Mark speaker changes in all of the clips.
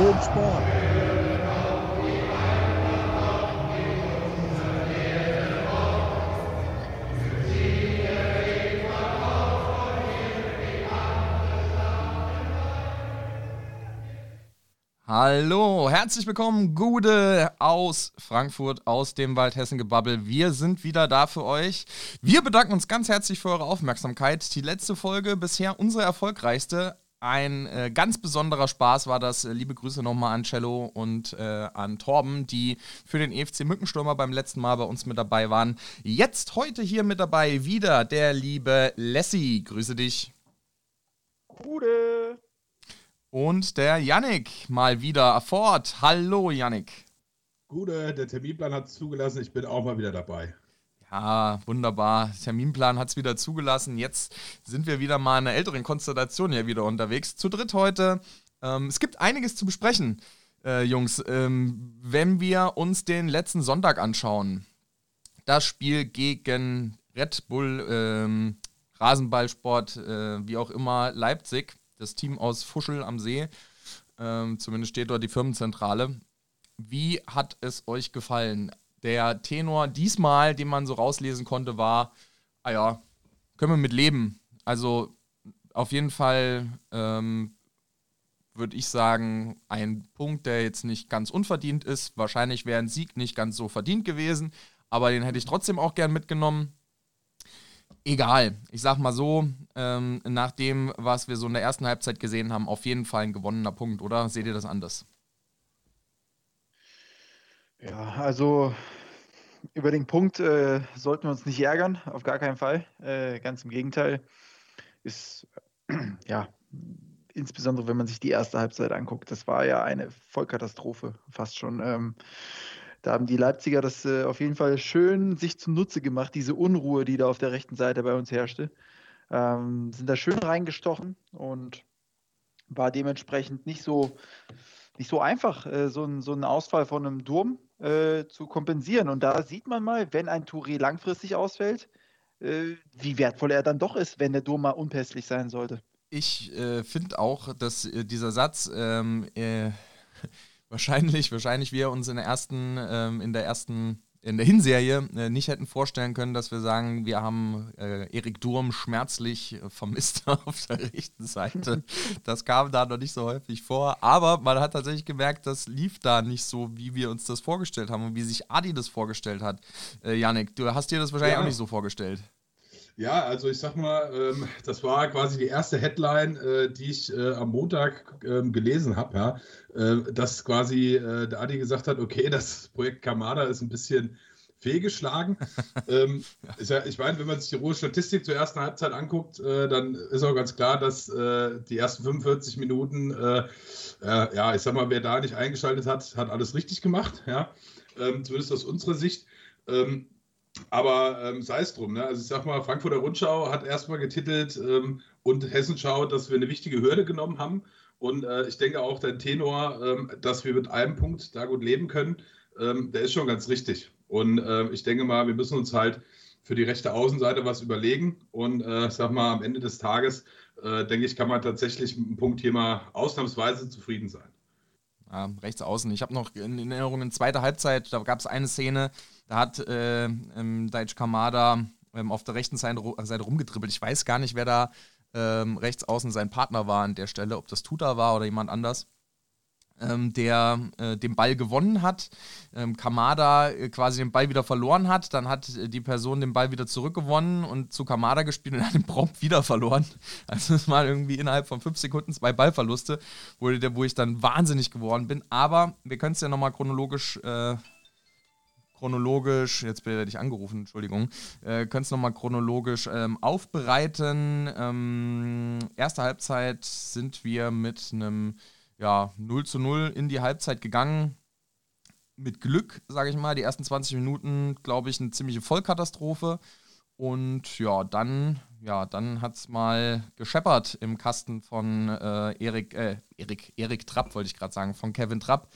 Speaker 1: Schön Sport.
Speaker 2: Hallo, herzlich willkommen, Gude aus Frankfurt, aus dem Waldhessen-Gebabbel. Wir sind wieder da für euch. Wir bedanken uns ganz herzlich für eure Aufmerksamkeit. Die letzte Folge, bisher unsere erfolgreichste. Ein äh, ganz besonderer Spaß war das. Liebe Grüße nochmal an Cello und äh, an Torben, die für den EFC Mückenstürmer beim letzten Mal bei uns mit dabei waren. Jetzt heute hier mit dabei wieder der liebe Lassie. Grüße dich.
Speaker 3: Gude.
Speaker 2: Und der Yannick mal wieder fort. Hallo Yannick.
Speaker 4: Gute, der Terminplan hat es zugelassen, ich bin auch mal wieder dabei.
Speaker 2: Ja, wunderbar. Terminplan hat es wieder zugelassen. Jetzt sind wir wieder mal in einer älteren Konstellation hier wieder unterwegs. Zu dritt heute. Ähm, es gibt einiges zu besprechen, äh, Jungs. Ähm, wenn wir uns den letzten Sonntag anschauen, das Spiel gegen Red Bull, ähm, Rasenballsport, äh, wie auch immer, Leipzig das Team aus Fuschel am See. Ähm, zumindest steht dort die Firmenzentrale. Wie hat es euch gefallen? Der Tenor diesmal, den man so rauslesen konnte, war, ah ja, können wir mit leben. Also auf jeden Fall ähm, würde ich sagen, ein Punkt, der jetzt nicht ganz unverdient ist. Wahrscheinlich wäre ein Sieg nicht ganz so verdient gewesen, aber den hätte ich trotzdem auch gern mitgenommen egal. Ich sag mal so, ähm, nach dem, was wir so in der ersten Halbzeit gesehen haben, auf jeden Fall ein gewonnener Punkt, oder? Seht ihr das anders?
Speaker 3: Ja, also über den Punkt äh, sollten wir uns nicht ärgern, auf gar keinen Fall. Äh, ganz im Gegenteil. Ist, ja, insbesondere wenn man sich die erste Halbzeit anguckt, das war ja eine Vollkatastrophe, fast schon. Ähm, da haben die Leipziger das äh, auf jeden Fall schön sich zunutze gemacht, diese Unruhe, die da auf der rechten Seite bei uns herrschte. Ähm, sind da schön reingestochen und war dementsprechend nicht so, nicht so einfach, äh, so, ein, so einen Ausfall von einem Durm äh, zu kompensieren. Und da sieht man mal, wenn ein Touré langfristig ausfällt, äh, wie wertvoll er dann doch ist, wenn der Durm mal unpässlich sein sollte.
Speaker 2: Ich äh, finde auch, dass äh, dieser Satz ähm, wahrscheinlich, wahrscheinlich wir uns in der ersten, ähm, in der ersten, in der Hinserie äh, nicht hätten vorstellen können, dass wir sagen, wir haben äh, Erik Durm schmerzlich äh, vermisst auf der rechten Seite. Das kam da noch nicht so häufig vor. Aber man hat tatsächlich gemerkt, das lief da nicht so, wie wir uns das vorgestellt haben und wie sich Adi das vorgestellt hat. Äh, Janik, du hast dir das wahrscheinlich ja. auch nicht so vorgestellt.
Speaker 4: Ja, also ich sag mal, ähm, das war quasi die erste Headline, äh, die ich äh, am Montag ähm, gelesen habe, ja, äh, dass quasi äh, der Adi gesagt hat, okay, das Projekt Kamada ist ein bisschen fehlgeschlagen. ähm, ja, ich meine, wenn man sich die rohe Statistik zur ersten Halbzeit anguckt, äh, dann ist auch ganz klar, dass äh, die ersten 45 Minuten, ja, ich sag mal, wer da nicht eingeschaltet hat, hat alles richtig gemacht, ja, ähm, zumindest aus unserer Sicht. Ähm, aber ähm, sei es drum. Ne? Also ich sag mal, Frankfurter Rundschau hat erstmal getitelt ähm, und Hessenschau, dass wir eine wichtige Hürde genommen haben. Und äh, ich denke auch der Tenor, ähm, dass wir mit einem Punkt da gut leben können, ähm, der ist schon ganz richtig. Und äh, ich denke mal, wir müssen uns halt für die rechte Außenseite was überlegen. Und äh, ich sag mal, am Ende des Tages, äh, denke ich, kann man tatsächlich mit dem Punkt hier mal ausnahmsweise zufrieden sein.
Speaker 2: Ja, rechts außen. Ich habe noch in Erinnerung, in zweiter Halbzeit, da gab es eine Szene, da hat äh, ähm, Daichi Kamada ähm, auf der rechten Seite, Seite rumgedribbelt. Ich weiß gar nicht, wer da ähm, rechts außen sein Partner war an der Stelle, ob das Tuta war oder jemand anders ähm, der äh, den Ball gewonnen hat, ähm, Kamada äh, quasi den Ball wieder verloren hat, dann hat äh, die Person den Ball wieder zurückgewonnen und zu Kamada gespielt und hat den prompt wieder verloren. Also es mal irgendwie innerhalb von fünf Sekunden zwei Ballverluste, wo, wo ich dann wahnsinnig geworden bin. Aber wir können es ja nochmal chronologisch äh, chronologisch, jetzt werde ich angerufen, Entschuldigung, äh, können es nochmal chronologisch ähm, aufbereiten. Ähm, erste Halbzeit sind wir mit einem ja, 0 zu 0 in die Halbzeit gegangen. Mit Glück, sage ich mal. Die ersten 20 Minuten, glaube ich, eine ziemliche Vollkatastrophe. Und ja, dann, ja, dann hat es mal gescheppert im Kasten von äh, Erik, äh, Erik, Erik Trapp, wollte ich gerade sagen, von Kevin Trapp,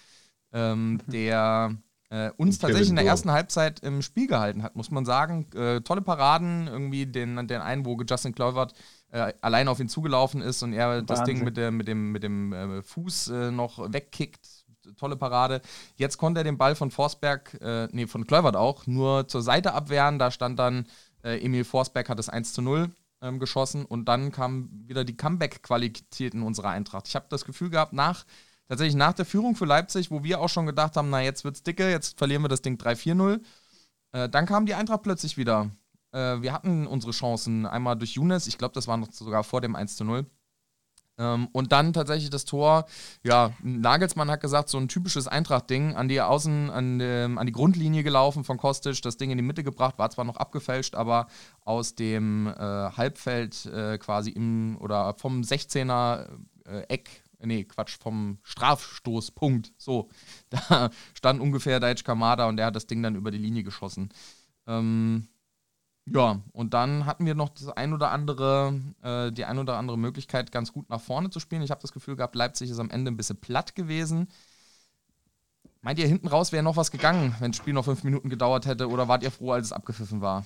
Speaker 2: ähm, mhm. der äh, uns tatsächlich in der ersten Halbzeit im Spiel gehalten hat, muss man sagen. Äh, tolle Paraden, irgendwie den, den einen, wo Justin Kluivert äh, allein auf ihn zugelaufen ist und er Wahnsinn. das Ding mit, der, mit dem, mit dem äh, Fuß äh, noch wegkickt. Tolle Parade. Jetzt konnte er den Ball von Forsberg, äh, nee, von Klövert auch, nur zur Seite abwehren. Da stand dann Emil Forsberg, hat es 1 zu 0 ähm, geschossen und dann kamen wieder die Comeback-Qualitäten unserer Eintracht. Ich habe das Gefühl gehabt, nach tatsächlich nach der Führung für Leipzig, wo wir auch schon gedacht haben, na jetzt wird's dicke, jetzt verlieren wir das Ding 3-4-0. Äh, dann kam die Eintracht plötzlich wieder. Äh, wir hatten unsere Chancen einmal durch Younes, ich glaube, das war noch sogar vor dem 1-0. Ähm, und dann tatsächlich das Tor, ja, Nagelsmann hat gesagt, so ein typisches Eintracht-Ding, an die Außen, an, ähm, an die Grundlinie gelaufen von Kostic, das Ding in die Mitte gebracht, war zwar noch abgefälscht, aber aus dem äh, Halbfeld äh, quasi im, oder vom 16er äh, Eck nee, Quatsch, vom Strafstoßpunkt. So, da stand ungefähr Daichi Kamada und der hat das Ding dann über die Linie geschossen. Ähm, ja, und dann hatten wir noch das ein oder andere, äh, die ein oder andere Möglichkeit, ganz gut nach vorne zu spielen. Ich habe das Gefühl gehabt, Leipzig ist am Ende ein bisschen platt gewesen. Meint ihr, hinten raus wäre noch was gegangen, wenn das Spiel noch fünf Minuten gedauert hätte, oder wart ihr froh, als es abgepfiffen war?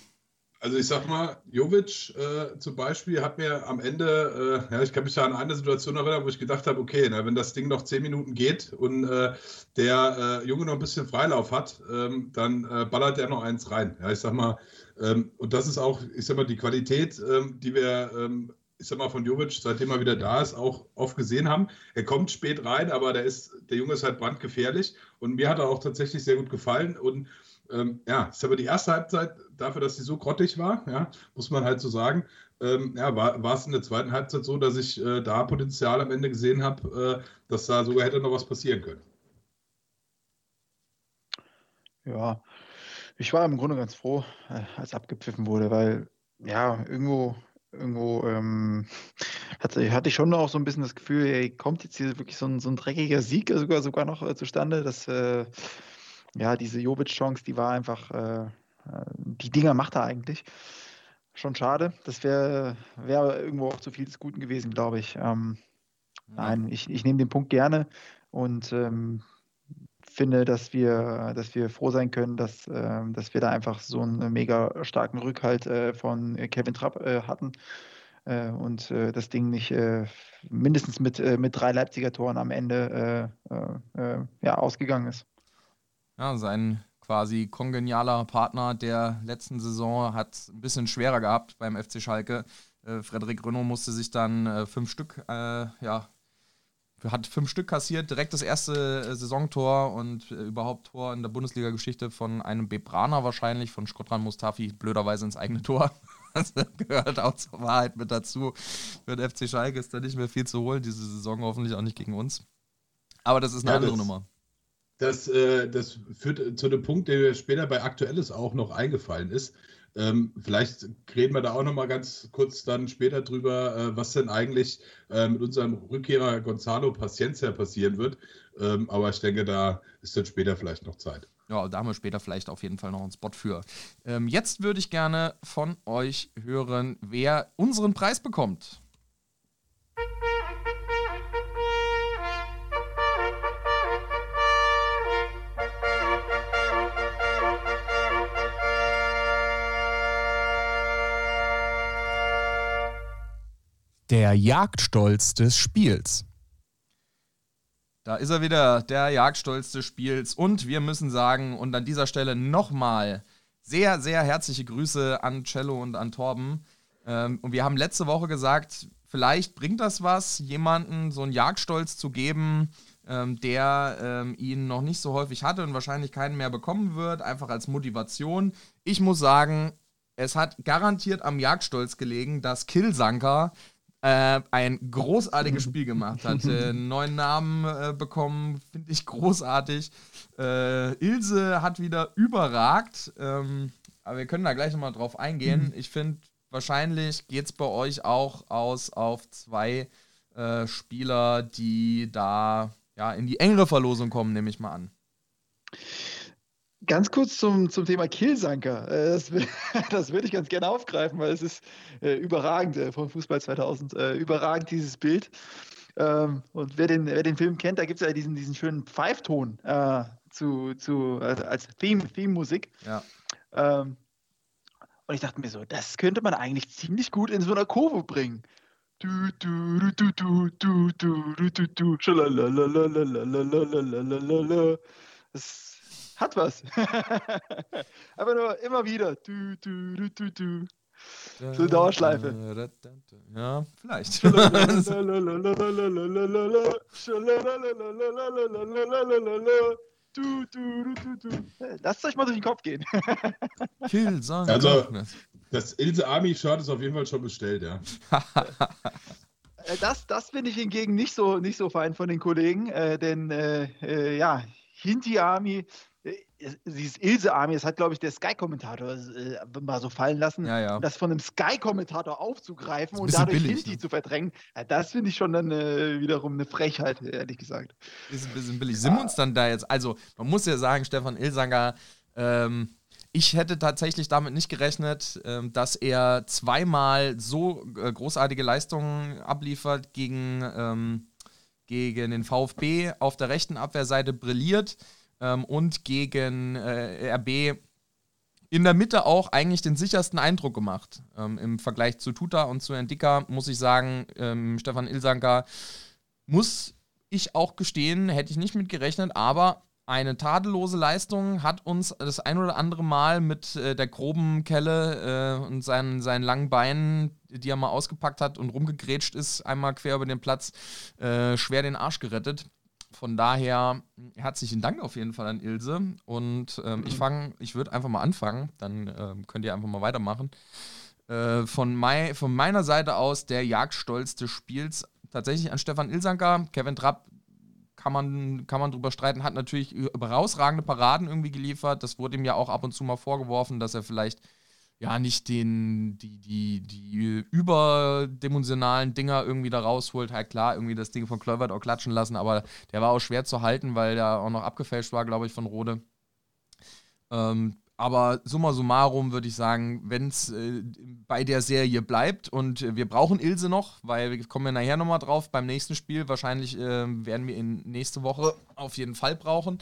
Speaker 4: Also ich sag mal, Jovic äh, zum Beispiel hat mir am Ende, äh, ja, ich kann mich da an eine Situation erinnern, wo ich gedacht habe, okay, na, wenn das Ding noch zehn Minuten geht und äh, der äh, Junge noch ein bisschen Freilauf hat, ähm, dann äh, ballert er noch eins rein. Ja, ich sag mal, ähm, und das ist auch, ich sag mal, die Qualität, ähm, die wir, ähm, ich sag mal, von Jovic, seitdem er wieder da ist, auch oft gesehen haben. Er kommt spät rein, aber der ist, der Junge ist halt brandgefährlich und mir hat er auch tatsächlich sehr gut gefallen und ähm, ja, ist aber die erste Halbzeit, dafür, dass sie so grottig war, ja, muss man halt so sagen, ähm, ja, war, es in der zweiten Halbzeit so, dass ich äh, da Potenzial am Ende gesehen habe, äh, dass da sogar hätte noch was passieren können.
Speaker 3: Ja, ich war im Grunde ganz froh, äh, als abgepfiffen wurde, weil ja, irgendwo, irgendwo ähm, hatte, hatte ich schon auch so ein bisschen das Gefühl, ey, kommt jetzt hier wirklich so ein, so ein dreckiger Sieg sogar, sogar noch äh, zustande, dass äh, ja, diese Jovic-Chance, die war einfach, äh, die Dinger macht er eigentlich. Schon schade. Das wäre wär irgendwo auch zu viel des Guten gewesen, glaube ich. Ähm, ja. Nein, ich, ich nehme den Punkt gerne und ähm, finde, dass wir, dass wir froh sein können, dass, äh, dass wir da einfach so einen mega starken Rückhalt äh, von Kevin Trapp äh, hatten äh, und äh, das Ding nicht äh, mindestens mit, mit drei Leipziger Toren am Ende ja, ausgegangen ist.
Speaker 2: Ja, sein quasi kongenialer Partner der letzten Saison hat es ein bisschen schwerer gehabt beim FC Schalke. Äh, Frederik Renault musste sich dann äh, fünf Stück, äh, ja, hat fünf Stück kassiert, direkt das erste äh, Saisontor und äh, überhaupt Tor in der Bundesliga-Geschichte von einem Bebraner wahrscheinlich, von Skotran Mustafi, blöderweise ins eigene Tor. Das gehört auch zur Wahrheit mit dazu. Für den FC Schalke ist da nicht mehr viel zu holen, diese Saison hoffentlich auch nicht gegen uns. Aber das ist eine ja, andere Nummer
Speaker 4: das, äh, das führt zu dem Punkt, der mir später bei Aktuelles auch noch eingefallen ist. Ähm, vielleicht reden wir da auch noch mal ganz kurz dann später drüber, äh, was denn eigentlich äh, mit unserem Rückkehrer Gonzalo Paciencia passieren wird. Ähm, aber ich denke, da ist dann später vielleicht noch Zeit.
Speaker 2: Ja, da haben wir später vielleicht auf jeden Fall noch einen Spot für. Ähm, jetzt würde ich gerne von euch hören, wer unseren Preis bekommt. Der Jagdstolz des Spiels. Da ist er wieder, der Jagdstolz des Spiels. Und wir müssen sagen, und an dieser Stelle nochmal sehr, sehr herzliche Grüße an Cello und an Torben. Ähm, und wir haben letzte Woche gesagt, vielleicht bringt das was, jemanden so einen Jagdstolz zu geben, ähm, der ähm, ihn noch nicht so häufig hatte und wahrscheinlich keinen mehr bekommen wird, einfach als Motivation. Ich muss sagen, es hat garantiert am Jagdstolz gelegen, dass Killsanker äh, ein großartiges Spiel gemacht hat. Äh, neuen Namen äh, bekommen, finde ich großartig. Äh, Ilse hat wieder überragt, ähm, aber wir können da gleich nochmal drauf eingehen. Mhm. Ich finde, wahrscheinlich geht es bei euch auch aus auf zwei äh, Spieler, die da ja, in die engere Verlosung kommen, nehme ich mal an.
Speaker 3: Ganz kurz zum, zum Thema Kielsanker. Äh, das, das würde ich ganz gerne aufgreifen, weil es ist äh, überragend äh, vom Fußball 2000. Äh, überragend dieses Bild. Ähm, und wer den, wer den Film kennt, da gibt es ja diesen, diesen schönen Pfeifton äh, zu, zu, also als Theme, Theme-Musik. Ja. Ähm, und ich dachte mir so, das könnte man eigentlich ziemlich gut in so einer Kurve bringen. Du, du, du, du, du, du, du, du, du, du, schalalalalalalalalalalala. Das hat was. Aber nur immer wieder. Du, du, du, du, du. So eine Dauerschleife.
Speaker 2: Ja, vielleicht.
Speaker 3: Du, du, Lasst euch mal durch den Kopf gehen.
Speaker 2: Kill,
Speaker 4: sagen
Speaker 2: Also,
Speaker 4: das Ilse Army Shirt ist auf jeden Fall schon bestellt, ja.
Speaker 3: Äh, das, das bin ich hingegen nicht so, nicht so fein von den Kollegen, äh, denn äh, äh, ja, Hinti Army dieses Ilse Army, das hat, glaube ich, der Sky-Kommentator äh, mal so fallen lassen.
Speaker 2: Ja, ja.
Speaker 3: Das von einem Sky-Kommentator aufzugreifen und dadurch
Speaker 2: billig,
Speaker 3: Hinti
Speaker 2: ne?
Speaker 3: zu verdrängen, ja, das finde ich schon dann äh, wiederum eine Frechheit, ehrlich gesagt.
Speaker 2: Ist ein bisschen billig. Sind wir uns dann da jetzt, also man muss ja sagen, Stefan Ilsanger, ähm, ich hätte tatsächlich damit nicht gerechnet, ähm, dass er zweimal so äh, großartige Leistungen abliefert gegen, ähm, gegen den VfB auf der rechten Abwehrseite brilliert ähm, und gegen äh, RB in der Mitte auch eigentlich den sichersten Eindruck gemacht. Ähm, Im Vergleich zu Tuta und zu Endika muss ich sagen, ähm, Stefan Ilsanker muss ich auch gestehen, hätte ich nicht mit gerechnet, aber eine tadellose Leistung hat uns das ein oder andere Mal mit äh, der groben Kelle äh, und seinen, seinen langen Beinen, die er mal ausgepackt hat und rumgegrätscht ist, einmal quer über den Platz, äh, schwer den Arsch gerettet. Von daher herzlichen Dank auf jeden Fall an Ilse. Und ähm, ich fange, ich würde einfach mal anfangen, dann ähm, könnt ihr einfach mal weitermachen. Äh, von, mei von meiner Seite aus der Jagdstolz des Spiels tatsächlich an Stefan Ilsanker. Kevin Trapp kann man, kann man drüber streiten, hat natürlich herausragende Paraden irgendwie geliefert. Das wurde ihm ja auch ab und zu mal vorgeworfen, dass er vielleicht ja nicht den, die, die, die überdimensionalen Dinger irgendwie da rausholt. Halt klar, irgendwie das Ding von Kluivert auch klatschen lassen, aber der war auch schwer zu halten, weil der auch noch abgefälscht war, glaube ich, von Rode. Ähm, aber summa summarum würde ich sagen, wenn es äh, bei der Serie bleibt und äh, wir brauchen Ilse noch, weil wir kommen ja nachher nochmal drauf beim nächsten Spiel. Wahrscheinlich äh, werden wir ihn nächste Woche auf jeden Fall brauchen.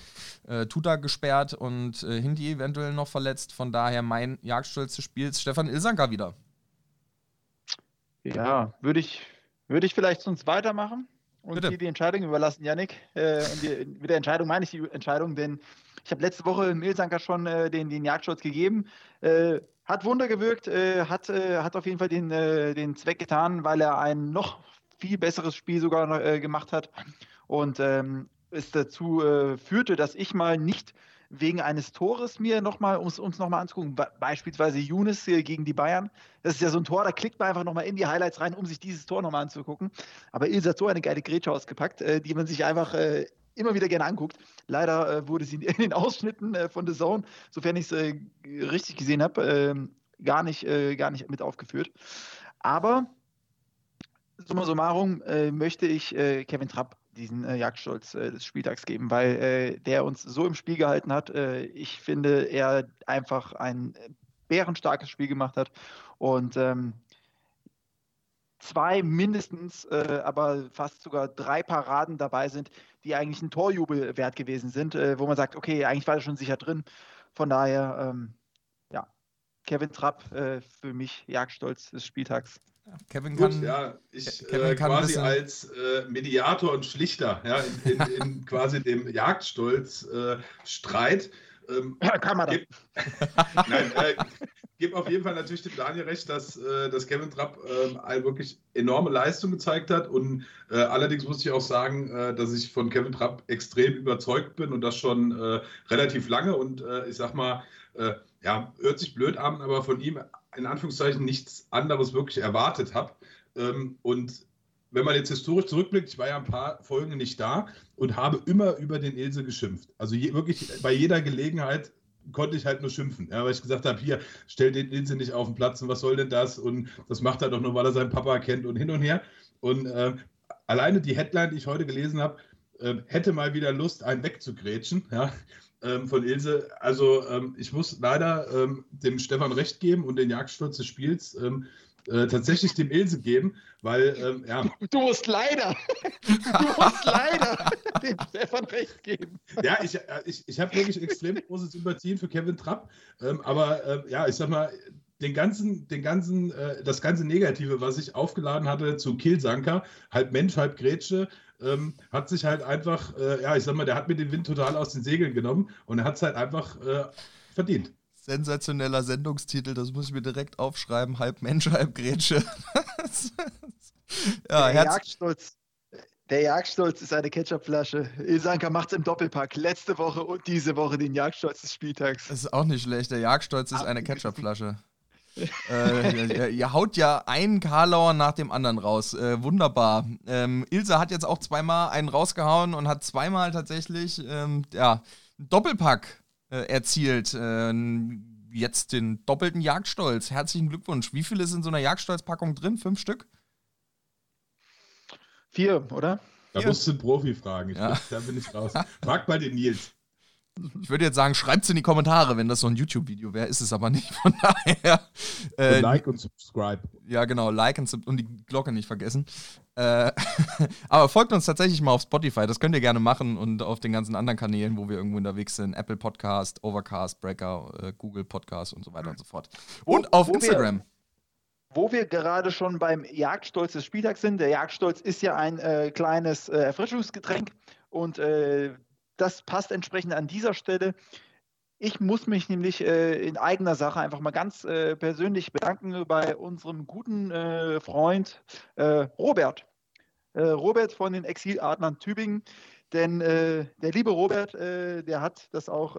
Speaker 2: Äh, Tuta gesperrt und äh, Hindi eventuell noch verletzt. Von daher mein Jagdstolz des Spiels, Stefan Ilsanker wieder.
Speaker 3: Ja, würde ich, würde ich vielleicht sonst weitermachen und
Speaker 2: Bitte.
Speaker 3: dir die Entscheidung überlassen, Yannick. Äh, und die, mit der Entscheidung meine ich die Entscheidung, denn ich habe letzte Woche Milsanker schon äh, den, den Jagdschutz gegeben. Äh, hat Wunder gewirkt, äh, hat, äh, hat auf jeden Fall den, äh, den Zweck getan, weil er ein noch viel besseres Spiel sogar gemacht hat und ähm, es dazu führte, dass ich mal nicht wegen eines Tores mir nochmal, um es uns nochmal anzugucken, be beispielsweise Younes gegen die Bayern. Das ist ja so ein Tor, da klickt man einfach nochmal in die Highlights rein, um sich dieses Tor nochmal anzugucken. Aber Ilse hat so eine geile Grätsche ausgepackt, die man sich einfach immer wieder gerne anguckt. Leider äh, wurde sie in den Ausschnitten äh, von The Zone, sofern ich es äh, richtig gesehen habe, ähm, gar, nicht, äh, gar nicht mit aufgeführt. Aber summa summarum äh, möchte ich äh, Kevin Trapp diesen Jagdstolz des Spieltags geben, weil der uns so im Spiel gehalten hat. Ich finde, er einfach ein bärenstarkes Spiel gemacht hat und ähm, zwei mindestens, äh, aber fast sogar drei Paraden dabei sind, die eigentlich ein Torjubel wert gewesen sind, äh, wo man sagt, okay, eigentlich war er schon sicher drin. Von daher, ähm, ja, Kevin Trapp äh, für mich Jagdstolz des Spieltags.
Speaker 2: Kevin
Speaker 4: Gut,
Speaker 2: kann.
Speaker 4: ja, ich
Speaker 2: Kevin
Speaker 4: äh,
Speaker 2: kann
Speaker 4: quasi als äh, Mediator und Schlichter ja, in, in, in quasi dem Jagdstolz-Streit. Ähm,
Speaker 3: da.
Speaker 4: Gib- Nein, äh, gebe auf jeden Fall natürlich dem Daniel recht, dass, äh, dass Kevin Trapp ähm, eine wirklich enorme Leistung gezeigt hat. Und äh, allerdings muss ich auch sagen, äh, dass ich von Kevin Trapp extrem überzeugt bin und das schon äh, relativ lange. Und äh, ich sag mal, äh, ja, hört sich blöd an, aber von ihm in Anführungszeichen nichts anderes wirklich erwartet habe. Ähm, und wenn man jetzt historisch zurückblickt, ich war ja ein paar Folgen nicht da und habe immer über den Ilse geschimpft. Also je, wirklich bei jeder Gelegenheit konnte ich halt nur schimpfen, ja, weil ich gesagt habe, hier, stell den Ilse nicht auf den Platz und was soll denn das? Und das macht er doch nur, weil er seinen Papa kennt und hin und her. Und äh, alleine die Headline, die ich heute gelesen habe, äh, hätte mal wieder Lust, einen wegzugrätschen, ja, ähm, von Ilse. Also ähm, ich muss leider ähm, dem Stefan recht geben und den Jagdsturz des Spiels ähm, äh, tatsächlich dem Ilse geben, weil, ähm, ja,
Speaker 3: Du musst leider, du musst leider dem Stefan recht geben.
Speaker 4: ja, ich, äh, ich, ich habe wirklich extrem große Sympathien für Kevin Trapp, ähm, aber ähm, ja, ich sag mal, den ganzen, den ganzen, äh, das ganze Negative, was ich aufgeladen hatte zu Killsanker, halb Mensch, halb Grätsche, ähm, hat sich halt einfach, äh, ja, ich sag mal, der hat mir den Wind total aus den Segeln genommen und er hat es halt einfach äh, verdient.
Speaker 2: Sensationeller Sendungstitel, das muss ich mir direkt aufschreiben. Halb Mensch, halb Grätsche.
Speaker 3: ja, der Jagdstolz, der Jagdstolz ist eine Ketchupflasche. Isanka macht es im Doppelpack. Letzte Woche und diese Woche den Jagdstolz des Spieltags.
Speaker 2: Das ist auch nicht schlecht. Der Jagdstolz ist eine Ketchupflasche. äh, ihr, ihr, haut ja einen Karlauer nach dem anderen raus. Äh, wunderbar. Ähm, Ilse hat jetzt auch zweimal einen rausgehauen und hat zweimal tatsächlich ähm, ja, einen Doppelpack äh, erzielt. Äh, jetzt den doppelten Jagdstolz. Herzlichen Glückwunsch. Wie viele sind in so einer Jagdstolzpackung drin? Fünf Stück?
Speaker 3: Vier, oder?
Speaker 4: Da musst du einen Profi fragen. Ich, ja. Da bin ich raus. Frag mal den Nils.
Speaker 2: Ich würde jetzt sagen, schreibt es in die Kommentare, wenn das so ein YouTube-Video wäre. Ist es aber nicht. Von daher.
Speaker 4: Äh, like und subscribe.
Speaker 2: Ja, genau. Like und, und die Glocke nicht vergessen. Äh, aber folgt uns tatsächlich mal auf Spotify. Das könnt ihr gerne machen und auf den ganzen anderen Kanälen, wo wir irgendwo unterwegs sind: Apple Podcast, Overcast, Breaker, äh, Google Podcast und so weiter und so fort. Und auf Instagram.
Speaker 3: Wir wo wir gerade schon beim Jagdstolz des Spieltags sind. Der Jagdstolz ist ja ein äh, kleines äh, Erfrischungsgetränk und äh, das passt entsprechend an dieser Stelle. Ich muss mich nämlich äh, in eigener Sache einfach mal ganz äh, persönlich bedanken bei unserem guten äh, Freund Robert. Robert von den Exiladlern Tübingen. Denn der liebe Robert, der hat das auch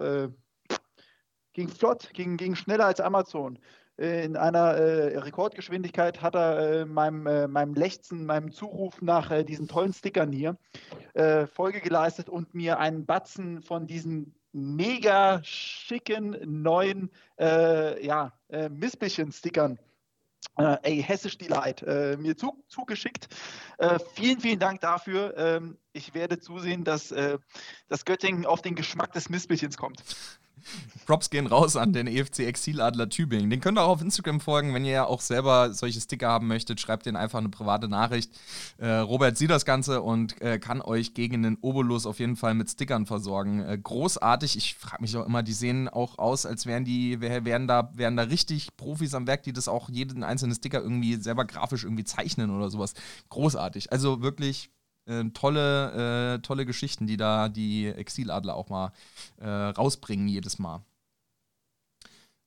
Speaker 3: ging flott, ging, ging schneller als Amazon. Äh, in einer äh, Rekordgeschwindigkeit hat er äh, meinem, äh, meinem Lechzen, meinem Zuruf nach äh, diesen tollen Stickern hier äh, Folge geleistet und mir einen Batzen von diesen mega schicken neuen ja, äh, Mispelchen-Stickern ey, hessisch Delight, mir zu, zugeschickt. vielen, vielen Dank dafür. Ähm, ich werde zusehen, dass, dass Göttingen auf den Geschmack des Mispelchens kommt.
Speaker 2: Props gehen raus an den EFC Exiladler Tübingen. Den könnt ihr auch auf Instagram folgen, wenn ihr ja auch selber solche Sticker haben möchtet. Schreibt denen einfach eine private Nachricht. Äh, Robert sieht das Ganze und äh, kann euch gegen den Obolus auf jeden Fall mit Stickern versorgen. Äh, großartig. Ich frage mich auch immer, die sehen auch aus, als wären die, wären da, wären da richtig Profis am Werk, die das auch jeden einzelnen Sticker irgendwie selber grafisch irgendwie zeichnen oder sowas. Großartig. Also wirklich äh, tolle, äh, tolle Geschichten, die da die Exiladler auch mal äh, rausbringen jedes Mal.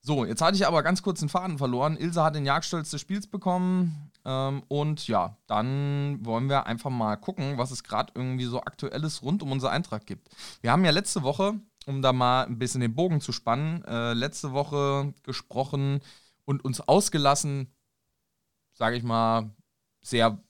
Speaker 2: So, jetzt hatte ich aber ganz kurz den Faden verloren. Ilse hat den Jagdstolz des Spiels bekommen. Ähm, und ja, dann wollen wir einfach mal gucken, was es gerade irgendwie so Aktuelles rund um unser Eintrag gibt. Wir haben ja letzte Woche, um da mal ein bisschen den Bogen zu spannen, äh, letzte Woche gesprochen und uns ausgelassen, sage ich mal, sehr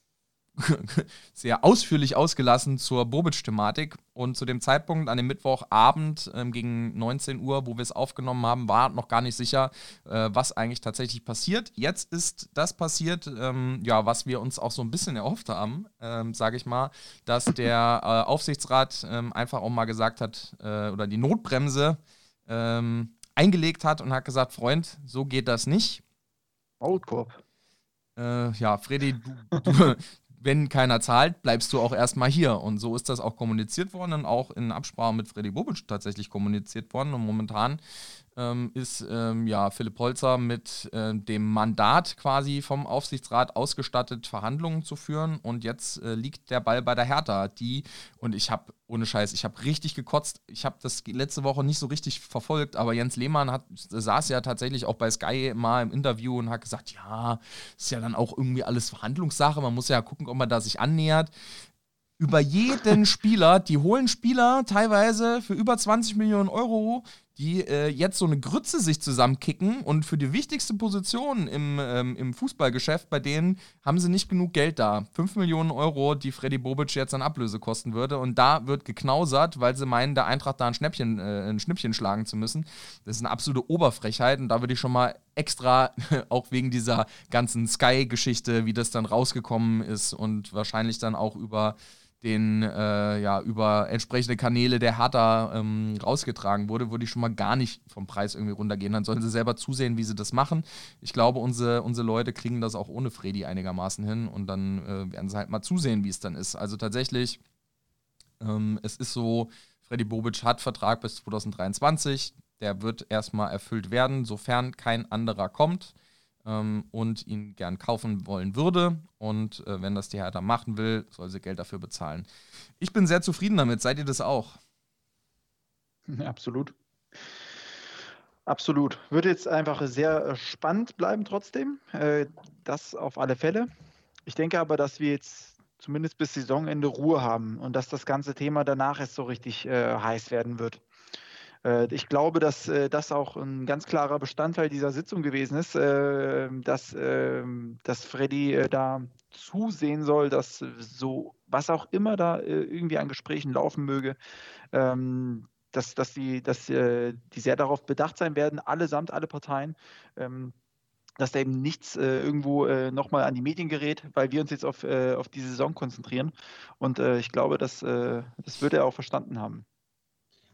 Speaker 2: sehr ausführlich ausgelassen zur Bobic-Thematik. Und zu dem Zeitpunkt, an dem Mittwochabend ähm, gegen 19 Uhr, wo wir es aufgenommen haben, war noch gar nicht sicher, äh, was eigentlich tatsächlich passiert. Jetzt ist das passiert, ähm, ja, was wir uns auch so ein bisschen erhofft haben, ähm, sage ich mal, dass der äh, Aufsichtsrat ähm, einfach auch mal gesagt hat, äh, oder die Notbremse ähm, eingelegt hat und hat gesagt, Freund, so geht das nicht.
Speaker 3: Maulkorb.
Speaker 2: Äh, ja, Freddy, du, du, wenn keiner zahlt, bleibst du auch erstmal hier. Und so ist das auch kommuniziert worden und auch in Absprache mit Freddy Bobic tatsächlich kommuniziert worden. Und momentan ähm, ist ähm, ja Philipp Holzer mit äh, dem Mandat quasi vom Aufsichtsrat ausgestattet, Verhandlungen zu führen. Und jetzt äh, liegt der Ball bei der Hertha, die, und ich habe, ohne Scheiß, ich habe richtig gekotzt. Ich habe das letzte Woche nicht so richtig verfolgt, aber Jens Lehmann hat, saß ja tatsächlich auch bei Sky mal im Interview und hat gesagt, ja, ist ja dann auch irgendwie alles Verhandlungssache. Man muss ja gucken, ob man da sich annähert über jeden Spieler. Die holen Spieler teilweise für über 20 Millionen Euro, die äh, jetzt so eine Grütze sich zusammenkicken und für die wichtigste Position im, ähm, im Fußballgeschäft, bei denen haben sie nicht genug Geld da. 5 Millionen Euro, die Freddy Bobic jetzt an Ablöse kosten würde. Und da wird geknausert, weil sie meinen, der Eintracht da ein, Schnäppchen, äh, ein Schnippchen schlagen zu müssen. Das ist eine absolute Oberfrechheit und da würde ich schon mal extra, auch wegen dieser ganzen Sky-Geschichte, wie das dann rausgekommen ist und wahrscheinlich dann auch über den äh, ja über entsprechende Kanäle der Hertha ähm, rausgetragen wurde, würde ich schon mal gar nicht vom Preis irgendwie runtergehen. Dann sollen sie selber zusehen, wie sie das machen. Ich glaube, unsere, unsere Leute kriegen das auch ohne Freddy einigermaßen hin und dann äh, werden sie halt mal zusehen, wie es dann ist. Also tatsächlich, ähm, es ist so, Freddy Bobic hat Vertrag bis 2023. Der wird erstmal erfüllt werden, sofern kein anderer kommt. Ähm, und ihn gern kaufen wollen würde. Und äh, wenn das die Hertha machen will, soll sie Geld dafür bezahlen. Ich bin sehr zufrieden damit. Seid ihr das auch?
Speaker 3: Absolut. Absolut. Wird jetzt einfach sehr äh, spannend bleiben trotzdem. Äh, das auf alle Fälle. Ich denke aber, dass wir jetzt zumindest bis Saisonende Ruhe haben und dass das ganze Thema danach erst so richtig äh, heiß werden wird. Äh, ich glaube, dass äh, das auch ein ganz klarer Bestandteil dieser Sitzung gewesen ist, äh, dass, ähm, dass Freddy da zusehen soll, dass so, was auch immer da irgendwie an Gesprächen laufen möge, ähm, dass, dass, die, dass die sehr darauf bedacht sein werden, allesamt, alle Parteien, ähm, dass da eben nichts äh, irgendwo äh, nochmal an die Medien gerät, weil wir uns jetzt auf, äh, auf die Saison konzentrieren. Und ich glaube, dass, das wird er auch verstanden haben.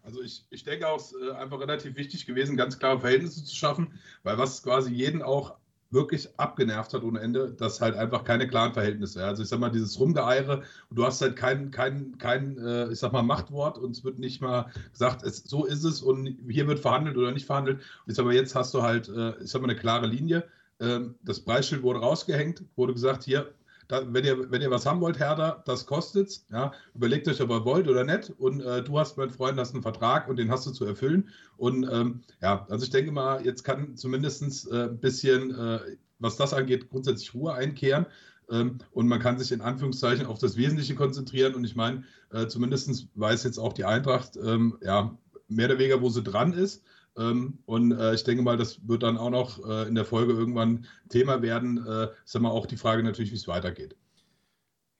Speaker 4: Also ich, ich denke auch, es ist äh, einfach relativ wichtig gewesen, ganz klare Verhältnisse zu schaffen, weil was quasi jeden auch wirklich abgenervt hat ohne Ende, dass halt einfach keine klaren Verhältnisse. Also ich sag mal, dieses Rumgeeire, du hast halt kein, kein, kein äh, ich sag mal, Machtwort und es wird nicht mal gesagt, es, so ist es und hier wird verhandelt oder nicht verhandelt. Und ich sag mal, jetzt hast du halt, äh, ich sag mal, eine klare Linie. Ähm, das Preisschild wurde rausgehängt, wurde gesagt, hier, da, wenn, ihr, wenn ihr was haben wollt, Herder, das kostet's. Ja, überlegt euch, ob ihr wollt oder nicht. Und äh, du hast, mein Freund, hast einen Vertrag und den hast du zu erfüllen. Und ähm, ja, also ich denke mal, jetzt kann zumindest äh, ein bisschen, äh, was das angeht, grundsätzlich Ruhe einkehren. Ähm, und man kann sich in Anführungszeichen auf das Wesentliche konzentrieren. Und ich meine, äh, zumindest weiß jetzt auch die Eintracht, ähm, ja, mehr oder weniger, wo sie dran ist. Ähm, und äh, ich denke mal, das wird dann auch noch äh, in der Folge irgendwann Thema werden. Äh, ist immer auch die Frage natürlich, wie es weitergeht.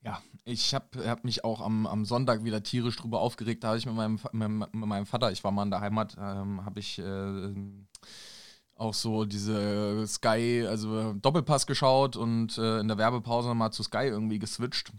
Speaker 2: Ja, ich habe hab mich auch am, am Sonntag wieder tierisch drüber aufgeregt. Da habe ich mit meinem, mit, mit, meinem Vater, ich war mal in der Heimat, ähm, habe ich äh, auch so diese Sky, also Doppelpass geschaut und äh, in der Werbepause mal zu Sky irgendwie geswitcht.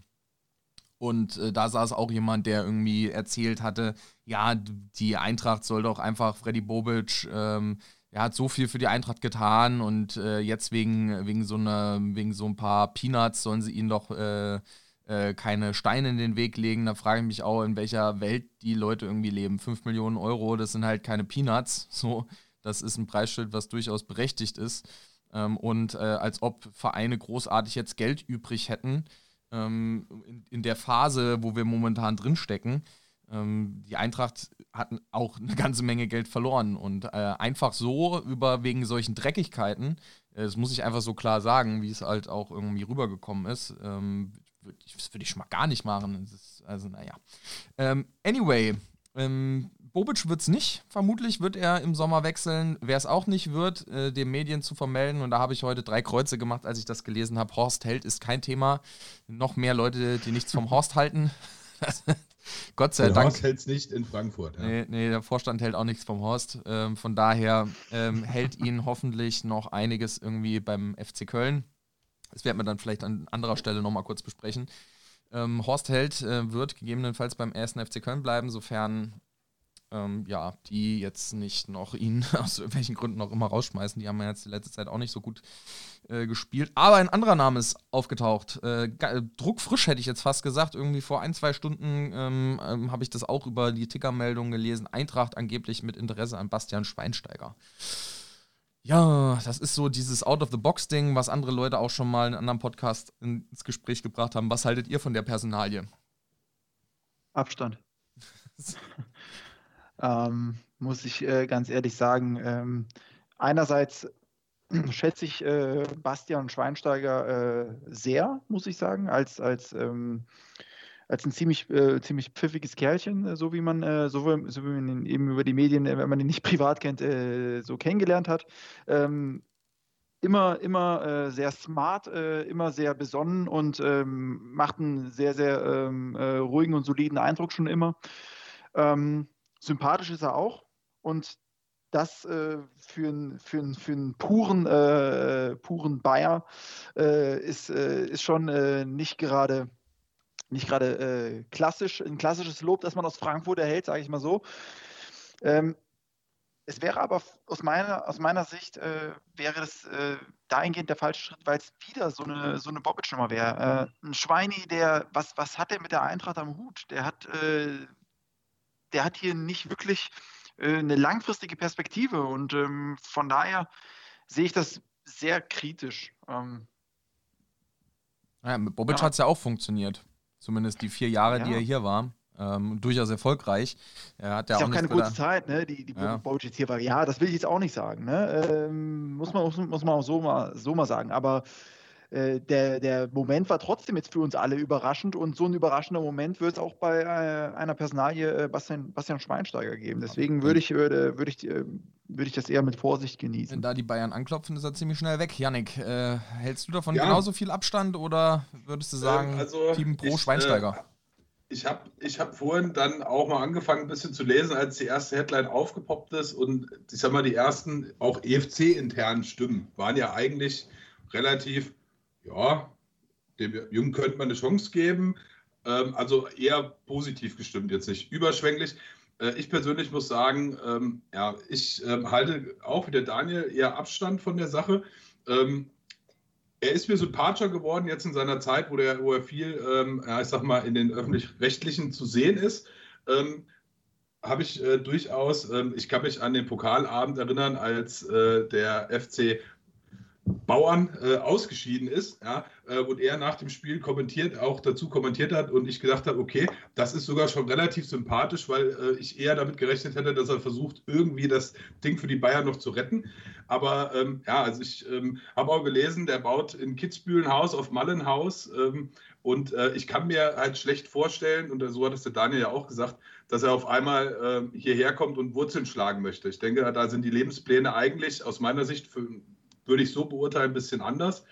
Speaker 2: Und äh, da saß auch jemand, der irgendwie erzählt hatte, ja, die Eintracht soll doch einfach Freddy Bobic, ähm, er hat so viel für die Eintracht getan und äh, jetzt wegen, wegen, so einer, wegen so ein paar Peanuts sollen sie ihnen doch äh, äh keine Steine in den Weg legen. Da frage ich mich auch, in welcher Welt die Leute irgendwie leben. 5 Millionen Euro, das sind halt keine Peanuts. So, das ist ein Preisschild, was durchaus berechtigt ist. Ähm, und äh, als ob Vereine großartig jetzt Geld übrig hätten ähm, in, in, der Phase, wo wir momentan drinstecken. Ähm, die Eintracht hat auch eine ganze Menge Geld verloren und äh, einfach so über wegen solchen Dreckigkeiten, äh, das muss ich einfach so klar sagen, wie es halt auch irgendwie rübergekommen ist, ähm, das würde ich schon mal gar nicht machen. Ist, also, naja. Ähm, anyway, ähm, Bobic wird es nicht. Vermutlich wird er im Sommer wechseln. Wer es auch nicht wird, äh, den Medien zu vermelden. Und da habe ich heute drei Kreuze gemacht, als ich das gelesen habe. Horst Held ist kein Thema. Noch mehr Leute, die nichts vom Horst halten. Gott sei der Dank. Horst
Speaker 4: hält es nicht in Frankfurt.
Speaker 2: Ja. Nee, nee, der Vorstand hält auch nichts vom Horst. Ähm, von daher ähm, hält ihn hoffentlich noch einiges irgendwie beim FC Köln. Das werden wir dann vielleicht an anderer Stelle nochmal kurz besprechen. Ähm, Horst Held äh, wird gegebenenfalls beim ersten FC Köln bleiben, sofern ähm, ja, die jetzt nicht noch ihn aus welchen Gründen auch immer rausschmeißen. Die haben ja jetzt die letzte Zeit auch nicht so gut äh, gespielt. Aber ein anderer Name ist aufgetaucht. Äh, druckfrisch hätte ich jetzt fast gesagt. Irgendwie vor ein, zwei Stunden ähm, ähm, habe ich das auch über die Tickermeldung gelesen. Eintracht angeblich mit Interesse an Bastian Schweinsteiger. Ja, das ist so dieses Out-of-the-Box-Ding, was andere Leute auch schon mal in einem anderen Podcast ins Gespräch gebracht haben. Was haltet ihr von der Personalie?
Speaker 3: Abstand. ähm, muss ich äh, ganz ehrlich sagen. Ähm, einerseits schätze ich äh, Bastian Schweinsteiger äh, sehr, muss ich sagen, als, als, ähm, als ein ziemlich, äh, ziemlich pfiffiges Kerlchen, äh, so wie man, äh, so, so, wie man ihn eben über die Medien, wenn man ihn nicht privat kennt, so kennengelernt hat. Ähm, immer, immer sehr smart, immer sehr besonnen und ähm, macht einen sehr, sehr ähm, ruhigen und soliden Eindruck schon immer. Ähm, sympathisch ist er auch. Und das äh, für, einen für, für puren, äh, puren Bayer äh, ist, äh, ist schon äh, nicht gerade nicht gerade äh, klassisch, ein klassisches Lob, das man aus Frankfurt erhält, sage ich mal so. Ähm, es wäre aber aus meiner, aus meiner Sicht wäre das dahingehend der falsche Schritt, weil es wieder so eine, so eine Bobic-Nummer wäre. ein Schweini, der, was, was hat er mit der Eintracht am Hut? Der hat der hat hier nicht wirklich äh, eine langfristige Perspektive und ähm, von daher sehe ich das sehr kritisch. Ähm,
Speaker 2: ja, mit Bobic ja. hat es ja auch funktioniert. Zumindest die vier Jahre, ja. die er hier war. Ähm, durchaus erfolgreich. Er hat ja
Speaker 3: ist
Speaker 2: auch,
Speaker 3: auch keine kurze Zeit, ne? die, die ja. Bobic jetzt hier war. Ja, das will ich jetzt auch nicht sagen. Ne? Ähm, muss, man, muss, muss man auch so mal, so mal sagen. Aber äh, der, der Moment war trotzdem jetzt für uns alle überraschend und so ein überraschender Moment wird es auch bei äh, einer Personalie äh, Bastian, Bastian Schweinsteiger geben. Deswegen würde ich, würde, würde, ich, äh, würde ich das eher mit Vorsicht genießen.
Speaker 2: Wenn da die Bayern anklopfen, ist er ziemlich schnell weg. Yannick, äh, hältst du davon ja. genauso viel Abstand oder würdest du ähm, sagen,
Speaker 4: also
Speaker 2: Team pro ich, Schweinsteiger?
Speaker 4: ich habe ich hab vorhin dann auch mal angefangen, ein bisschen zu lesen, als die erste Headline aufgepoppt ist. Und ich sag mal, die ersten auch EFC-internen Stimmen waren ja eigentlich relativ ja, dem Jungen könnte man eine Chance geben. Ähm, also eher positiv gestimmt, jetzt nicht überschwänglich. Äh, ich persönlich muss sagen, ähm, ja, ich ähm, halte auch wie der Daniel eher Abstand von der Sache. Ähm, er ist mir sympathischer geworden jetzt in seiner Zeit, wo, der, wo er viel, ähm, ja, ich sag mal, in den öffentlich-rechtlichen zu sehen ist ähm, habe ich äh, durchaus, ähm, ich kann mich an den Pokalabend erinnern, als äh, der FC Bauern äh, ausgeschieden ist, ja, äh, und er nach dem Spiel kommentiert, auch dazu kommentiert hat und ich gedacht habe, okay, das ist sogar schon relativ sympathisch, weil äh, ich eher damit gerechnet hätte, dass er versucht, irgendwie das Ding für die Bayern noch zu retten. Aber ähm, ja, also ich ähm, habe auch gelesen, der baut in Kitzbühel Haus auf Mallenhaus ähm, und äh, ich kann mir halt schlecht vorstellen, und so hat es der Daniel ja auch gesagt, dass er auf einmal äh, hierher kommt und Wurzeln schlagen möchte. Ich denke, da sind die Lebenspläne eigentlich aus meiner Sicht für würde ich so beurteilen, ein bisschen anders.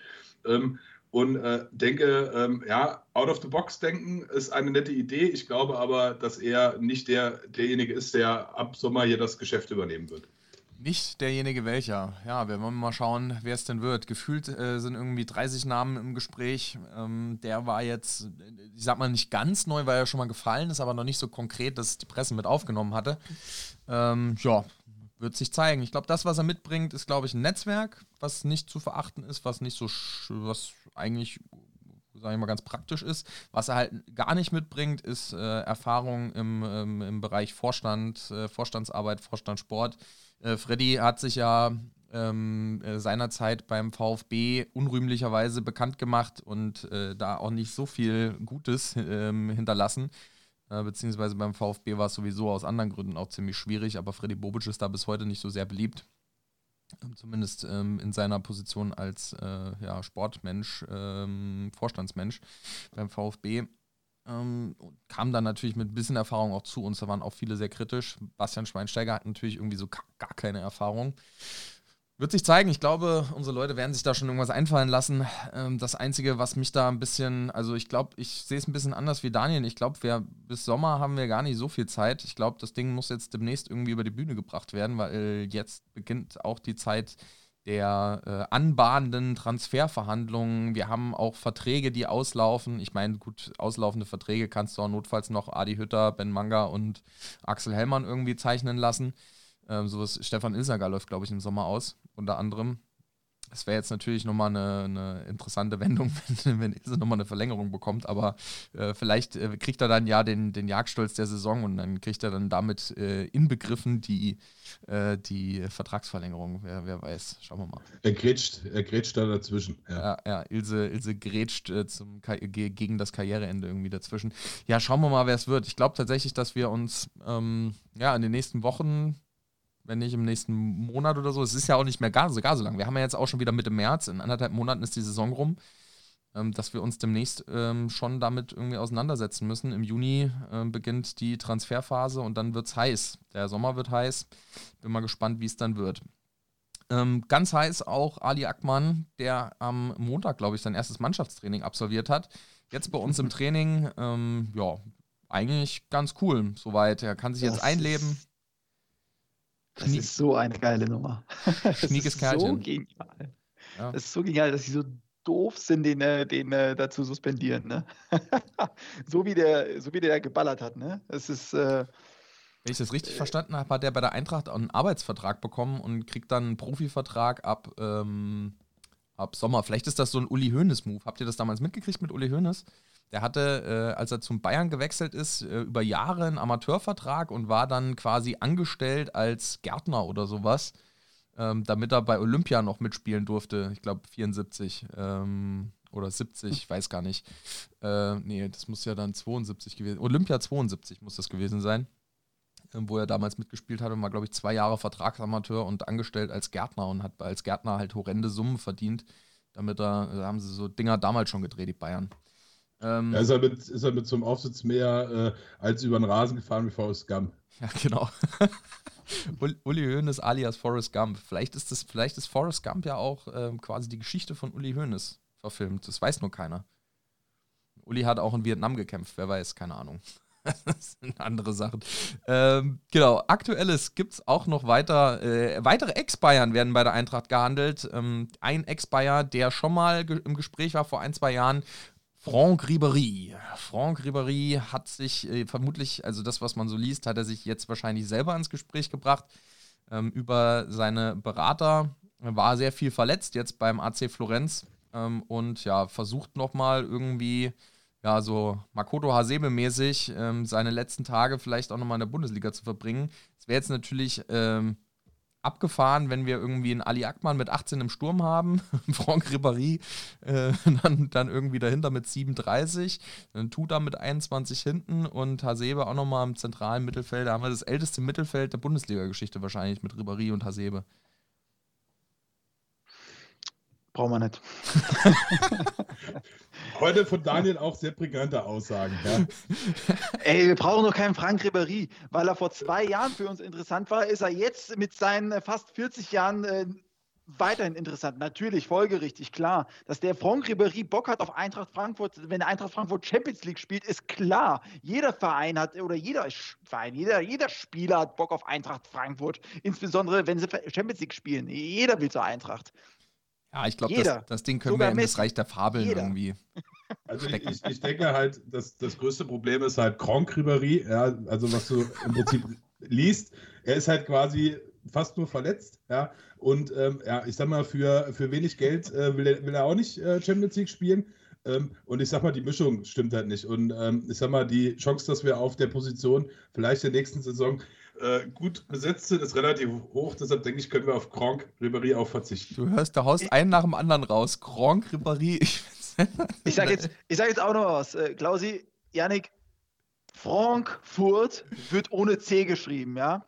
Speaker 4: Ähm, und äh, denke, ähm, ja, out of the box denken ist eine nette Idee. Ich glaube aber, dass er nicht der, derjenige ist, der ab Sommer hier das Geschäft übernehmen wird.
Speaker 2: Nicht derjenige welcher. Ja, wir wollen mal schauen, wer es denn wird. Gefühlt äh, sind irgendwie 30 Namen im Gespräch. Ähm, der war jetzt, ich sag mal nicht ganz neu, weil er schon mal gefallen ist, aber noch nicht so konkret, dass die Presse mit aufgenommen hatte. Ähm, ja, wird sich zeigen. Ich glaube, das, was er mitbringt, ist, glaube ich, ein Netzwerk, was nicht zu verachten ist, was nicht so, was eigentlich, sage ich mal, ganz praktisch ist. Was er halt gar nicht mitbringt, ist äh, Erfahrung im, ähm, im Bereich Vorstand, äh, Vorstandsarbeit, Vorstandssport. Äh, Freddy hat sich ja ähm, äh, seinerzeit beim VfB unrühmlicherweise bekannt gemacht und äh, da auch nicht so viel Gutes ähm, hinterlassen. Äh, beziehungsweise beim VfB war es sowieso aus anderen Gründen auch ziemlich schwierig, aber Freddy Bobic ist da bis heute nicht so sehr beliebt. Ähm, zumindest ähm, in seiner Position als äh, ja, Sportmensch, ähm, Vorstandsmensch beim VfB. Ähm, kam dann natürlich mit ein bisschen Erfahrung auch zu uns. Da waren auch viele sehr kritisch. Bastian Schweinsteiger hat natürlich irgendwie so gar keine Erfahrung. Wird sich zeigen. Ich glaube, unsere Leute werden sich da schon irgendwas einfallen lassen. Ähm, das Einzige, was mich da ein bisschen, also ich glaube, ich sehe es ein bisschen anders wie Daniel. Ich glaube, bis Sommer haben wir gar nicht so viel Zeit. Ich glaube, das Ding muss jetzt demnächst irgendwie über die Bühne gebracht werden, weil jetzt beginnt auch die Zeit der äh, anbahnenden Transferverhandlungen. Wir haben auch Verträge, die auslaufen. Ich meine, gut, auslaufende Verträge kannst du auch notfalls noch Adi Hütter, Ben Manga und Axel Hellmann irgendwie zeichnen lassen. Ähm, sowas, Stefan Ilsager läuft, glaube ich, im Sommer aus, unter anderem. Es wäre jetzt natürlich nochmal eine, eine interessante Wendung, wenn, wenn Ilse nochmal eine Verlängerung bekommt, aber äh, vielleicht äh, kriegt er dann ja den, den Jagdstolz der Saison und dann kriegt er dann damit äh, inbegriffen die, äh, die Vertragsverlängerung. Wer, wer weiß, schauen wir mal.
Speaker 4: Er grätscht, er grätscht da dazwischen.
Speaker 2: Ja, ja, ja Ilse, Ilse grätscht äh, zum, gegen das Karriereende irgendwie dazwischen. Ja, schauen wir mal, wer es wird. Ich glaube tatsächlich, dass wir uns ähm, ja, in den nächsten Wochen wenn nicht im nächsten Monat oder so. Es ist ja auch nicht mehr gar so, gar so lang. Wir haben ja jetzt auch schon wieder Mitte März, in anderthalb Monaten ist die Saison rum, ähm, dass wir uns demnächst ähm, schon damit irgendwie auseinandersetzen müssen. Im Juni äh, beginnt die Transferphase und dann wird es heiß. Der Sommer wird heiß. Bin mal gespannt, wie es dann wird. Ähm, ganz heiß auch Ali Akman, der am Montag, glaube ich, sein erstes Mannschaftstraining absolviert hat. Jetzt bei uns im Training, ähm, ja, eigentlich ganz cool soweit. Er kann sich das jetzt einleben.
Speaker 3: Das ist so eine geile Nummer.
Speaker 2: Schniekes Kerlchen.
Speaker 3: So genial. Ja. Das ist so genial, dass sie so doof sind, den, äh, den äh, dazu suspendieren. Ne? so, wie der, so wie der geballert hat. Ne? Es ist. Äh,
Speaker 2: wenn ich das richtig äh, verstanden habe, hat der bei der Eintracht einen Arbeitsvertrag bekommen und kriegt dann einen Profivertrag ab, ähm, ab Sommer. Vielleicht ist das so ein Uli Hoeneß-Move. Habt ihr das damals mitgekriegt mit Uli Hoeneß? Der hatte, äh, als er zum Bayern gewechselt ist, äh, über Jahre einen Amateurvertrag und war dann quasi angestellt als Gärtner oder sowas ähm, damit er bei Olympia noch mitspielen durfte. Ich glaube 74 ähm, oder 70, ich weiß gar nicht. Äh, nee, das muss ja dann 72 gewesen Olympia 72 muss das gewesen sein, wo er damals mitgespielt hat und war, glaube ich, zwei Jahre Vertragsamateur und angestellt als Gärtner und hat als Gärtner halt horrende Summen verdient. Damit er, da haben sie so Dinger damals schon gedreht, die Bayern.
Speaker 4: Ähm, ja, ist, er mit, ist er mit so einem Aufsitz mehr äh, als über den Rasen gefahren wie Forrest Gump.
Speaker 2: Ja, genau. Uli Hoeneß alias Forrest Gump. Vielleicht ist, das, vielleicht ist Forrest Gump ja auch ähm, quasi die Geschichte von Uli Hoeneß verfilmt. Das weiß nur keiner. Uli hat auch in Vietnam gekämpft, wer weiß, keine Ahnung. das sind andere Sachen. Ähm, genau, aktuelles gibt es auch noch weiter. Äh, weitere Ex-Bayern werden bei der Eintracht gehandelt. Ähm, ein Ex-Bayer, der schon mal ge im Gespräch war vor ein, zwei Jahren, Franck Ribéry. Franck Ribéry hat sich äh, vermutlich, also das, was man so liest, hat er sich jetzt wahrscheinlich selber ins Gespräch gebracht ähm, über seine Berater. Er war sehr viel verletzt jetzt beim AC Florenz ähm, und ja, versucht nochmal irgendwie, ja, so Makoto Hasebe-mäßig ähm, seine letzten Tage vielleicht auch nochmal in der Bundesliga zu verbringen. Es wäre jetzt natürlich ähm, abgefahren, wenn wir irgendwie einen Ali Akman mit 18 im Sturm haben, Franck Ribéry äh, dann, dann irgendwie dahinter mit 37, dann Tuta mit 21 hinten und Hasebe auch nochmal im zentralen Mittelfeld. Da haben wir das älteste Mittelfeld der Bundesliga-Geschichte wahrscheinlich mit Ribéry und Hasebe.
Speaker 3: Brauchen wir nicht.
Speaker 4: Heute von Daniel auch sehr prägnante Aussagen. Ja.
Speaker 3: Ey, wir brauchen doch keinen Frank Ribéry. Weil er vor zwei Jahren für uns interessant war, ist er jetzt mit seinen äh, fast 40 Jahren äh, weiterhin interessant. Natürlich, folgerichtig, klar. Dass der Franck Ribéry Bock hat auf Eintracht Frankfurt, wenn Eintracht Frankfurt Champions League spielt, ist klar. Jeder Verein hat, oder jeder Verein, jeder, jeder Spieler hat Bock auf Eintracht Frankfurt. Insbesondere, wenn sie Champions League spielen. Jeder will zur Eintracht.
Speaker 2: Ja, ich glaube, das, das, Ding können Sogar wir in das Reich der Fabeln Jeder. irgendwie.
Speaker 4: Also ich, ich, ich, denke halt, dass das größte Problem ist halt Kronk Ribéry, ja, also was du im Prinzip liest, er ist halt quasi fast nur verletzt, ja, und ähm, ja, ich sag mal, für, für wenig Geld äh, will, er, will er auch nicht äh, Champions League spielen. Ähm, und ich sag mal, die Mischung stimmt halt nicht. Und ähm, ich sag mal, die Chance, dass wir auf der Position vielleicht der nächsten Saison äh, gut besetzt sind, ist relativ hoch. Deshalb denke ich, können wir auf Gronk Ribéry auch verzichten.
Speaker 2: Du hörst, da haust einen nach dem anderen raus. Gronk Ribéry.
Speaker 3: Ich, ich sage jetzt, sag jetzt auch noch was. Äh, Klausi, Janik, Frankfurt wird ohne C geschrieben, ja?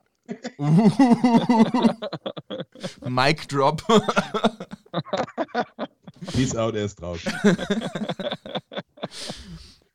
Speaker 2: Mic Drop.
Speaker 4: Peace out, er ist draußen.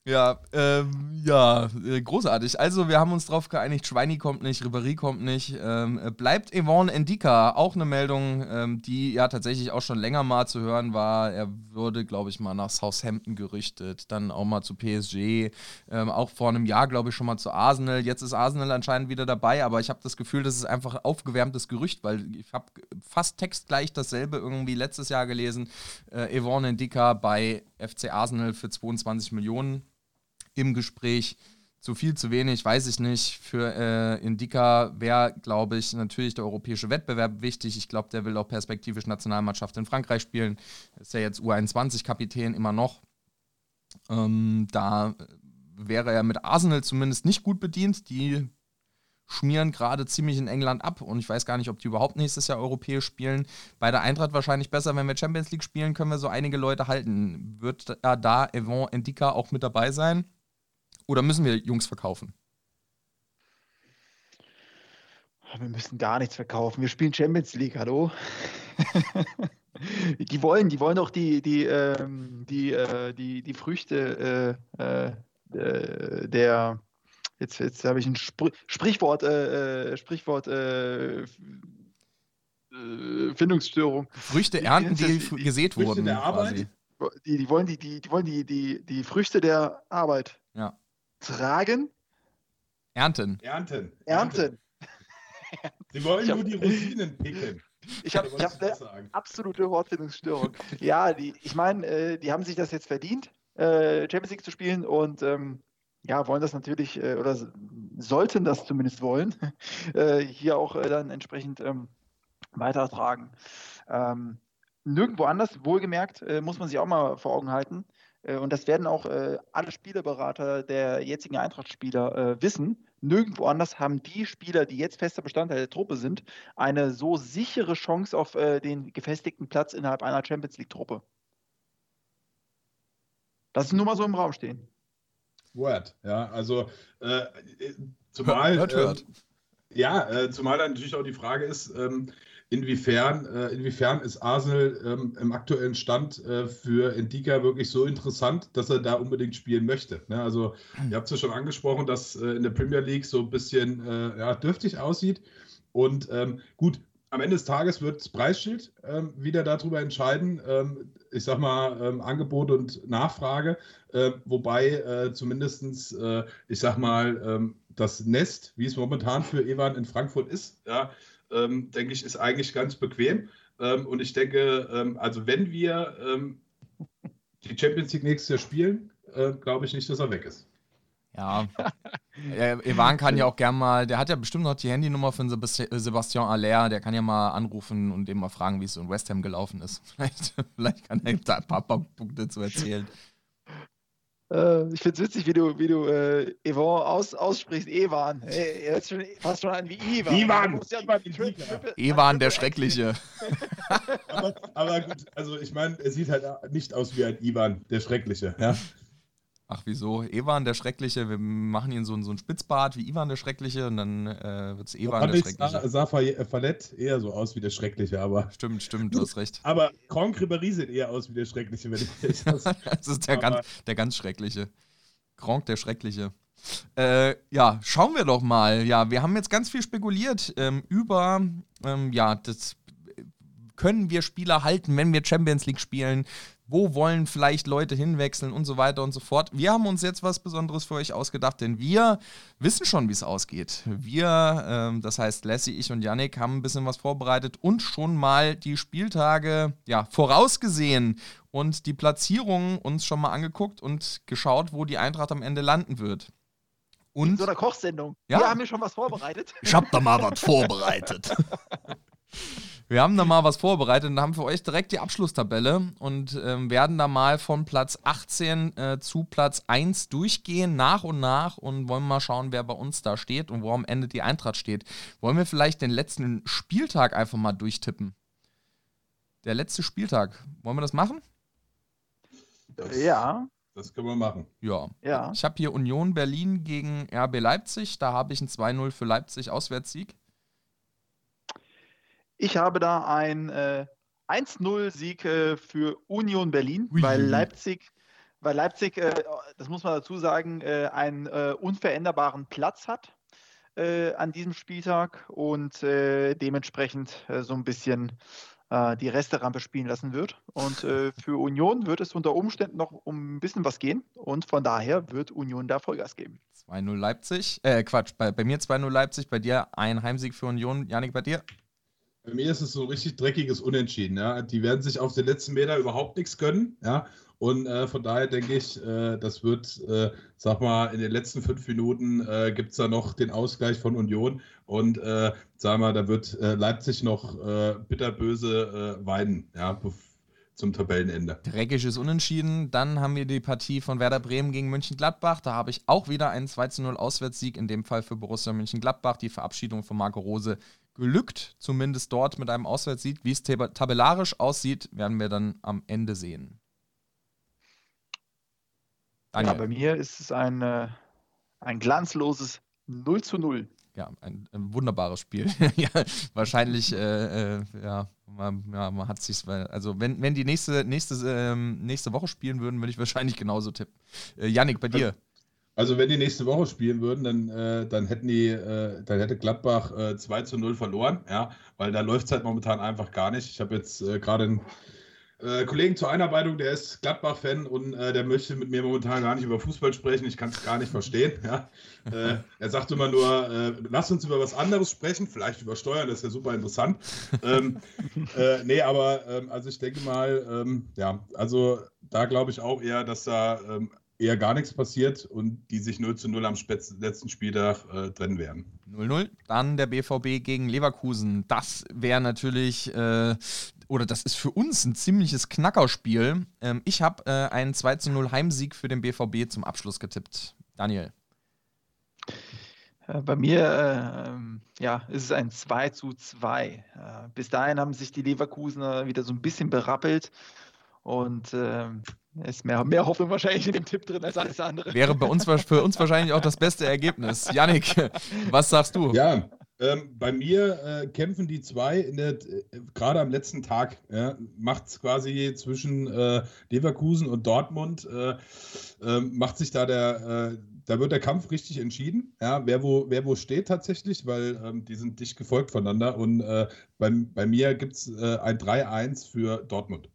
Speaker 2: Ja, ähm, ja, äh, großartig. Also, wir haben uns darauf geeinigt, Schweini kommt nicht, Ribéry kommt nicht. Ähm, äh, bleibt Yvonne Endika, auch eine Meldung, ähm, die ja tatsächlich auch schon länger mal zu hören war. Er würde, glaube ich, mal nach Southampton gerüchtet, dann auch mal zu PSG, ähm, auch vor einem Jahr, glaube ich, schon mal zu Arsenal. Jetzt ist Arsenal anscheinend wieder dabei, aber ich habe das Gefühl, das ist einfach aufgewärmtes Gerücht, weil ich habe fast textgleich dasselbe irgendwie letztes Jahr gelesen. Äh, Yvonne Endika bei FC Arsenal für 22 Millionen im Gespräch. Zu viel, zu wenig, weiß ich nicht. Für äh, Indika wäre, glaube ich, natürlich der europäische Wettbewerb wichtig. Ich glaube, der will auch perspektivisch Nationalmannschaft in Frankreich spielen. Ist ja jetzt U21-Kapitän immer noch. Ähm, da wäre er mit Arsenal zumindest nicht gut bedient. Die schmieren gerade ziemlich in England ab und ich weiß gar nicht, ob die überhaupt nächstes Jahr europäisch spielen. Bei der Eintracht wahrscheinlich besser, wenn wir Champions League spielen, können wir so einige Leute halten. Wird da Evan Endika auch mit dabei sein? Oder müssen wir Jungs verkaufen?
Speaker 3: Wir müssen gar nichts verkaufen. Wir spielen Champions League, hallo? die wollen, die wollen doch die, die, ähm, die, äh, die, die Früchte äh, äh, der, jetzt, jetzt habe ich ein Spr Sprichwort, äh, äh, Sprichwort, äh, Findungsstörung.
Speaker 2: Früchte ernten, die, die gesät Früchte wurden. Der
Speaker 3: Arbeit? Die, die wollen, die, die, die, wollen die, die, die Früchte der Arbeit.
Speaker 2: Ja
Speaker 3: tragen?
Speaker 2: Ernten.
Speaker 4: Ernten.
Speaker 3: Ernten.
Speaker 4: Sie wollen nur die Rosinen picken.
Speaker 3: Ich habe hab eine absolute Wortfindungsstörung. ja, die, ich meine, äh, die haben sich das jetzt verdient, äh, Champions League zu spielen und ähm, ja, wollen das natürlich äh, oder sollten das zumindest wollen, äh, hier auch äh, dann entsprechend ähm, weitertragen. Ähm, nirgendwo anders, wohlgemerkt, äh, muss man sich auch mal vor Augen halten, und das werden auch äh, alle Spielerberater der jetzigen Eintracht-Spieler äh, wissen, nirgendwo anders haben die Spieler, die jetzt fester Bestandteil der Truppe sind, eine so sichere Chance auf äh, den gefestigten Platz innerhalb einer Champions League-Truppe. Das ist nur mal so im Raum stehen.
Speaker 4: Word, ja, also äh, zumal. Hört, hört. Äh, ja, zumal dann natürlich auch die Frage ist, ähm, inwiefern, äh, inwiefern ist Arsenal ähm, im aktuellen Stand äh, für Endika wirklich so interessant, dass er da unbedingt spielen möchte. Ne? Also, ihr habt es ja schon angesprochen, dass äh, in der Premier League so ein bisschen äh, ja, dürftig aussieht. Und ähm, gut, am Ende des Tages wird das Preisschild ähm, wieder darüber entscheiden. Ähm, ich sag mal, ähm, Angebot und Nachfrage. Äh, wobei äh, zumindestens, äh, ich sag mal, ähm, das Nest, wie es momentan für Evan in Frankfurt ist, ja, ähm, denke ich, ist eigentlich ganz bequem. Ähm, und ich denke, ähm, also wenn wir ähm, die Champions League nächstes Jahr spielen, äh, glaube ich nicht, dass er weg ist.
Speaker 2: Ja, Evan kann ja auch gern mal, der hat ja bestimmt noch die Handynummer von Sebastian Aller, der kann ja mal anrufen und dem mal fragen, wie es in West Ham gelaufen ist. Vielleicht, vielleicht kann er da ein paar Punkte zu erzählen.
Speaker 3: Äh, ich finde es witzig, wie du, wie du äh, Yvonne aus, aussprichst. Evan. Hey, er ist schon, fast schon an wie Ivan.
Speaker 2: Ivan! Ja Ivan, der Schreckliche.
Speaker 4: aber, aber, gut, also ich meine, er sieht halt nicht aus wie ein Ivan, der Schreckliche. Ja?
Speaker 2: Ach, wieso? Ivan der Schreckliche, wir machen ihn so, so ein Spitzbart wie Ivan der Schreckliche und dann äh, wird es Ivan der Schreckliche.
Speaker 4: Sah, sah äh, Fallett eher so aus wie der Schreckliche, aber.
Speaker 2: Stimmt, stimmt, du hast recht.
Speaker 4: Aber Kronk Ribéry sieht eher aus wie der Schreckliche, wenn ich
Speaker 2: das Das ist der, ganz, der ganz Schreckliche. Kronk der Schreckliche. Äh, ja, schauen wir doch mal. Ja, wir haben jetzt ganz viel spekuliert ähm, über ähm, ja, das können wir Spieler halten, wenn wir Champions League spielen? Wo wollen vielleicht Leute hinwechseln und so weiter und so fort? Wir haben uns jetzt was Besonderes für euch ausgedacht, denn wir wissen schon, wie es ausgeht. Wir, ähm, das heißt Lassie, ich und Yannick, haben ein bisschen was vorbereitet und schon mal die Spieltage ja, vorausgesehen und die Platzierungen uns schon mal angeguckt und geschaut, wo die Eintracht am Ende landen wird.
Speaker 3: Und In so einer Kochsendung.
Speaker 2: Ja?
Speaker 3: Wir haben hier schon was vorbereitet.
Speaker 2: Ich hab da mal was vorbereitet. Wir haben da mal was vorbereitet und haben für euch direkt die Abschlusstabelle und ähm, werden da mal von Platz 18 äh, zu Platz 1 durchgehen, nach und nach und wollen mal schauen, wer bei uns da steht und wo am Ende die Eintracht steht. Wollen wir vielleicht den letzten Spieltag einfach mal durchtippen? Der letzte Spieltag. Wollen wir das machen?
Speaker 3: Das, ja.
Speaker 4: Das können wir machen.
Speaker 2: Ja. ja. Ich habe hier Union Berlin gegen RB Leipzig. Da habe ich ein 2-0 für Leipzig Auswärtssieg.
Speaker 3: Ich habe da ein äh, 1-0-Sieg äh, für Union Berlin, Ui. weil Leipzig, weil Leipzig, äh, das muss man dazu sagen, äh, einen äh, unveränderbaren Platz hat äh, an diesem Spieltag und dementsprechend so ein bisschen die Resterampe spielen lassen wird. Und für Union wird es unter Umständen noch um ein bisschen was gehen und von daher wird Union da Vollgas geben.
Speaker 2: 2-0 Leipzig, äh Quatsch, bei, bei mir 2-0 Leipzig, bei dir ein Heimsieg für Union. Janik, bei dir?
Speaker 4: Bei mir ist es so ein richtig dreckiges Unentschieden. Ja. Die werden sich auf den letzten Meter überhaupt nichts gönnen. Ja. Und äh, von daher denke ich, äh, das wird, äh, sag mal, in den letzten fünf Minuten äh, gibt es da noch den Ausgleich von Union. Und äh, sag mal, da wird äh, Leipzig noch äh, bitterböse weinen, ja, zum Tabellenende.
Speaker 2: Dreckiges Unentschieden. Dann haben wir die Partie von Werder Bremen gegen Mönchengladbach. Da habe ich auch wieder einen 2-0 Auswärtssieg, in dem Fall für Borussia Mönchengladbach. Die Verabschiedung von Marco Rose gelückt, zumindest dort mit einem Auswärtssieg. Wie es tabellarisch aussieht, werden wir dann am Ende sehen.
Speaker 3: Daniel. Ja, bei mir ist es ein, äh, ein glanzloses 0 zu 0.
Speaker 2: Ja, ein, ein wunderbares Spiel. ja, wahrscheinlich, äh, äh, ja, man, ja, man hat sich, also wenn, wenn die nächste, nächste, ähm, nächste Woche spielen würden, würde ich wahrscheinlich genauso tippen. Äh, Yannick, bei dir?
Speaker 4: Also wenn die nächste Woche spielen würden, dann, äh, dann hätten die, äh, dann hätte Gladbach äh, 2 zu 0 verloren, ja, weil da läuft es halt momentan einfach gar nicht. Ich habe jetzt äh, gerade einen äh, Kollegen zur Einarbeitung, der ist Gladbach-Fan und äh, der möchte mit mir momentan gar nicht über Fußball sprechen. Ich kann es gar nicht verstehen. Ja. Äh, er sagt immer nur, lass uns über was anderes sprechen, vielleicht über Steuern, das ist ja super interessant. ähm, äh, nee, aber ähm, also ich denke mal, ähm, ja, also da glaube ich auch eher, dass da ähm, eher gar nichts passiert und die sich 0 zu 0 am letzten Spieltag äh, trennen werden.
Speaker 2: 0-0. Dann der BVB gegen Leverkusen. Das wäre natürlich äh, oder das ist für uns ein ziemliches Knackerspiel. Ähm, ich habe äh, einen 2 zu 0 Heimsieg für den BVB zum Abschluss getippt. Daniel.
Speaker 3: Äh, bei mir äh, ja, ist es ein 2 zu 2. Äh, bis dahin haben sich die Leverkusener wieder so ein bisschen berappelt und äh, ist mehr, mehr Hoffnung wahrscheinlich in dem Tipp drin als alles andere.
Speaker 2: Wäre bei uns für uns wahrscheinlich auch das beste Ergebnis. Yannick, was sagst du?
Speaker 4: Ja, ähm, bei mir äh, kämpfen die zwei äh, gerade am letzten Tag. Ja, macht es quasi zwischen äh, Leverkusen und Dortmund, äh, ähm, macht sich da der, äh, da wird der Kampf richtig entschieden, ja, wer wo, wer wo steht tatsächlich, weil ähm, die sind dicht gefolgt voneinander. Und äh, bei, bei mir gibt es ein 3-1 für Dortmund.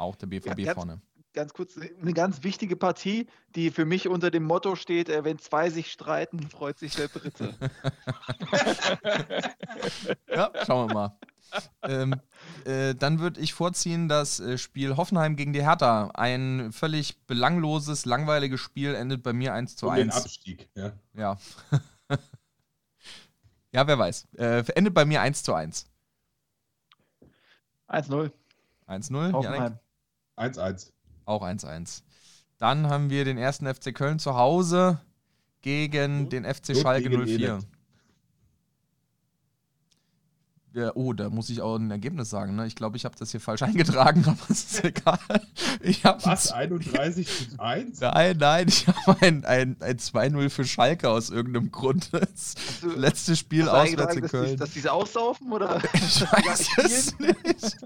Speaker 2: Auch der BVB ja, vorne
Speaker 3: ganz kurz, eine ganz wichtige Partie, die für mich unter dem Motto steht, äh, wenn zwei sich streiten, freut sich der Dritte.
Speaker 2: ja, schauen wir mal. ähm, äh, dann würde ich vorziehen, das äh, Spiel Hoffenheim gegen die Hertha. Ein völlig belangloses, langweiliges Spiel endet bei mir 1 zu um 1. Den
Speaker 4: Abstieg, ja.
Speaker 2: Ja. ja, wer weiß. Äh, endet bei mir 1 zu 1.
Speaker 3: 1-0.
Speaker 2: 1-0.
Speaker 3: Hoffenheim.
Speaker 4: 1-1.
Speaker 2: Auch 1-1. Dann haben wir den ersten FC Köln zu Hause gegen den FC Schalke 04. Ja, oh, da muss ich auch ein Ergebnis sagen. Ne? Ich glaube, ich habe das hier falsch eingetragen, aber es ist egal. Ich
Speaker 4: Was? 31 zu 1?
Speaker 2: Nein, nein, ich habe ein, ein, ein 2-0 für Schalke aus irgendeinem Grund. Das also, letzte Spiel auswärts in Köln.
Speaker 3: Dass, die es aussaufen oder?
Speaker 2: Ich weiß es nicht.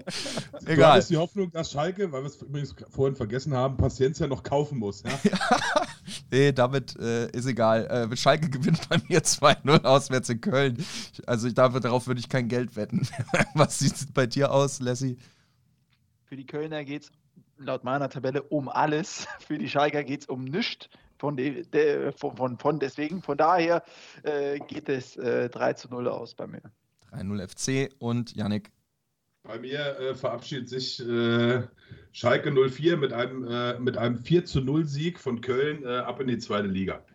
Speaker 4: egal. ist die Hoffnung, dass Schalke, weil wir es übrigens vorhin vergessen haben, Paciencia noch kaufen muss. Ja? ja.
Speaker 2: Nee, damit äh, ist egal. Äh, Schalke gewinnt bei mir 2-0 auswärts in Köln. Also ich, darauf würde ich kein Geld wetten. Was sieht es bei dir aus, Lassie?
Speaker 3: Für die Kölner geht es laut meiner Tabelle um alles. Für die Schalker geht es um nichts. Von, de, de, von, von, von, deswegen, von daher äh, geht es äh, 3 zu 0 aus bei mir.
Speaker 2: 3-0 FC und Yannick.
Speaker 4: Bei mir äh, verabschiedet sich äh, Schalke 04 mit einem, äh, mit einem 4 zu 0 Sieg von Köln äh, ab in die zweite Liga.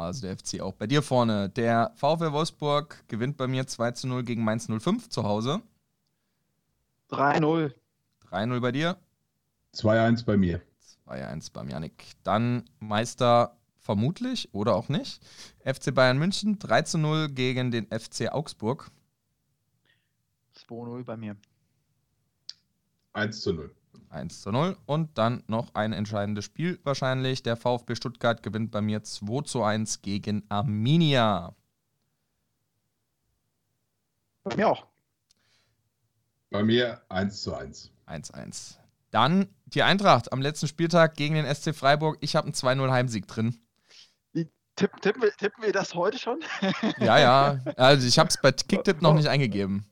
Speaker 2: Also der FC auch bei dir vorne. Der VfL Wolfsburg gewinnt bei mir 2 zu 0 gegen Mainz 05 zu Hause.
Speaker 3: 3-0.
Speaker 2: 3-0 bei dir.
Speaker 4: 2-1 bei mir.
Speaker 2: 2-1 beim Janik. Dann Meister vermutlich oder auch nicht. FC Bayern München 3 zu 0 gegen den FC Augsburg.
Speaker 3: 2-0 bei mir.
Speaker 4: 1 zu 0.
Speaker 2: 1 zu 0. Und dann noch ein entscheidendes Spiel wahrscheinlich. Der VfB Stuttgart gewinnt bei mir 2 zu 1 gegen Arminia.
Speaker 3: Bei mir auch.
Speaker 4: Bei mir 1 zu 1.
Speaker 2: 1 1. Dann die Eintracht am letzten Spieltag gegen den SC Freiburg. Ich habe einen 2-0 Heimsieg drin.
Speaker 3: Tipp, tippen, wir, tippen wir das heute schon?
Speaker 2: ja, ja. Also ich habe es bei Kicktipp noch nicht eingegeben.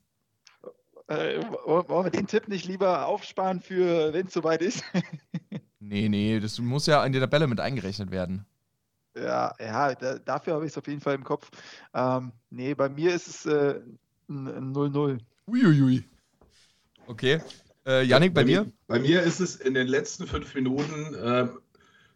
Speaker 3: Äh, wollen wir den Tipp nicht lieber aufsparen für, wenn es soweit ist?
Speaker 2: nee, nee, das muss ja in die Tabelle mit eingerechnet werden.
Speaker 3: Ja, ja, da, dafür habe ich es auf jeden Fall im Kopf. Ähm, nee, bei mir ist es äh, ein 0-0.
Speaker 2: Uiuiui. Okay. Äh, Yannick, bei, bei dir?
Speaker 4: Mir, bei mir ist es in den letzten fünf Minuten, äh,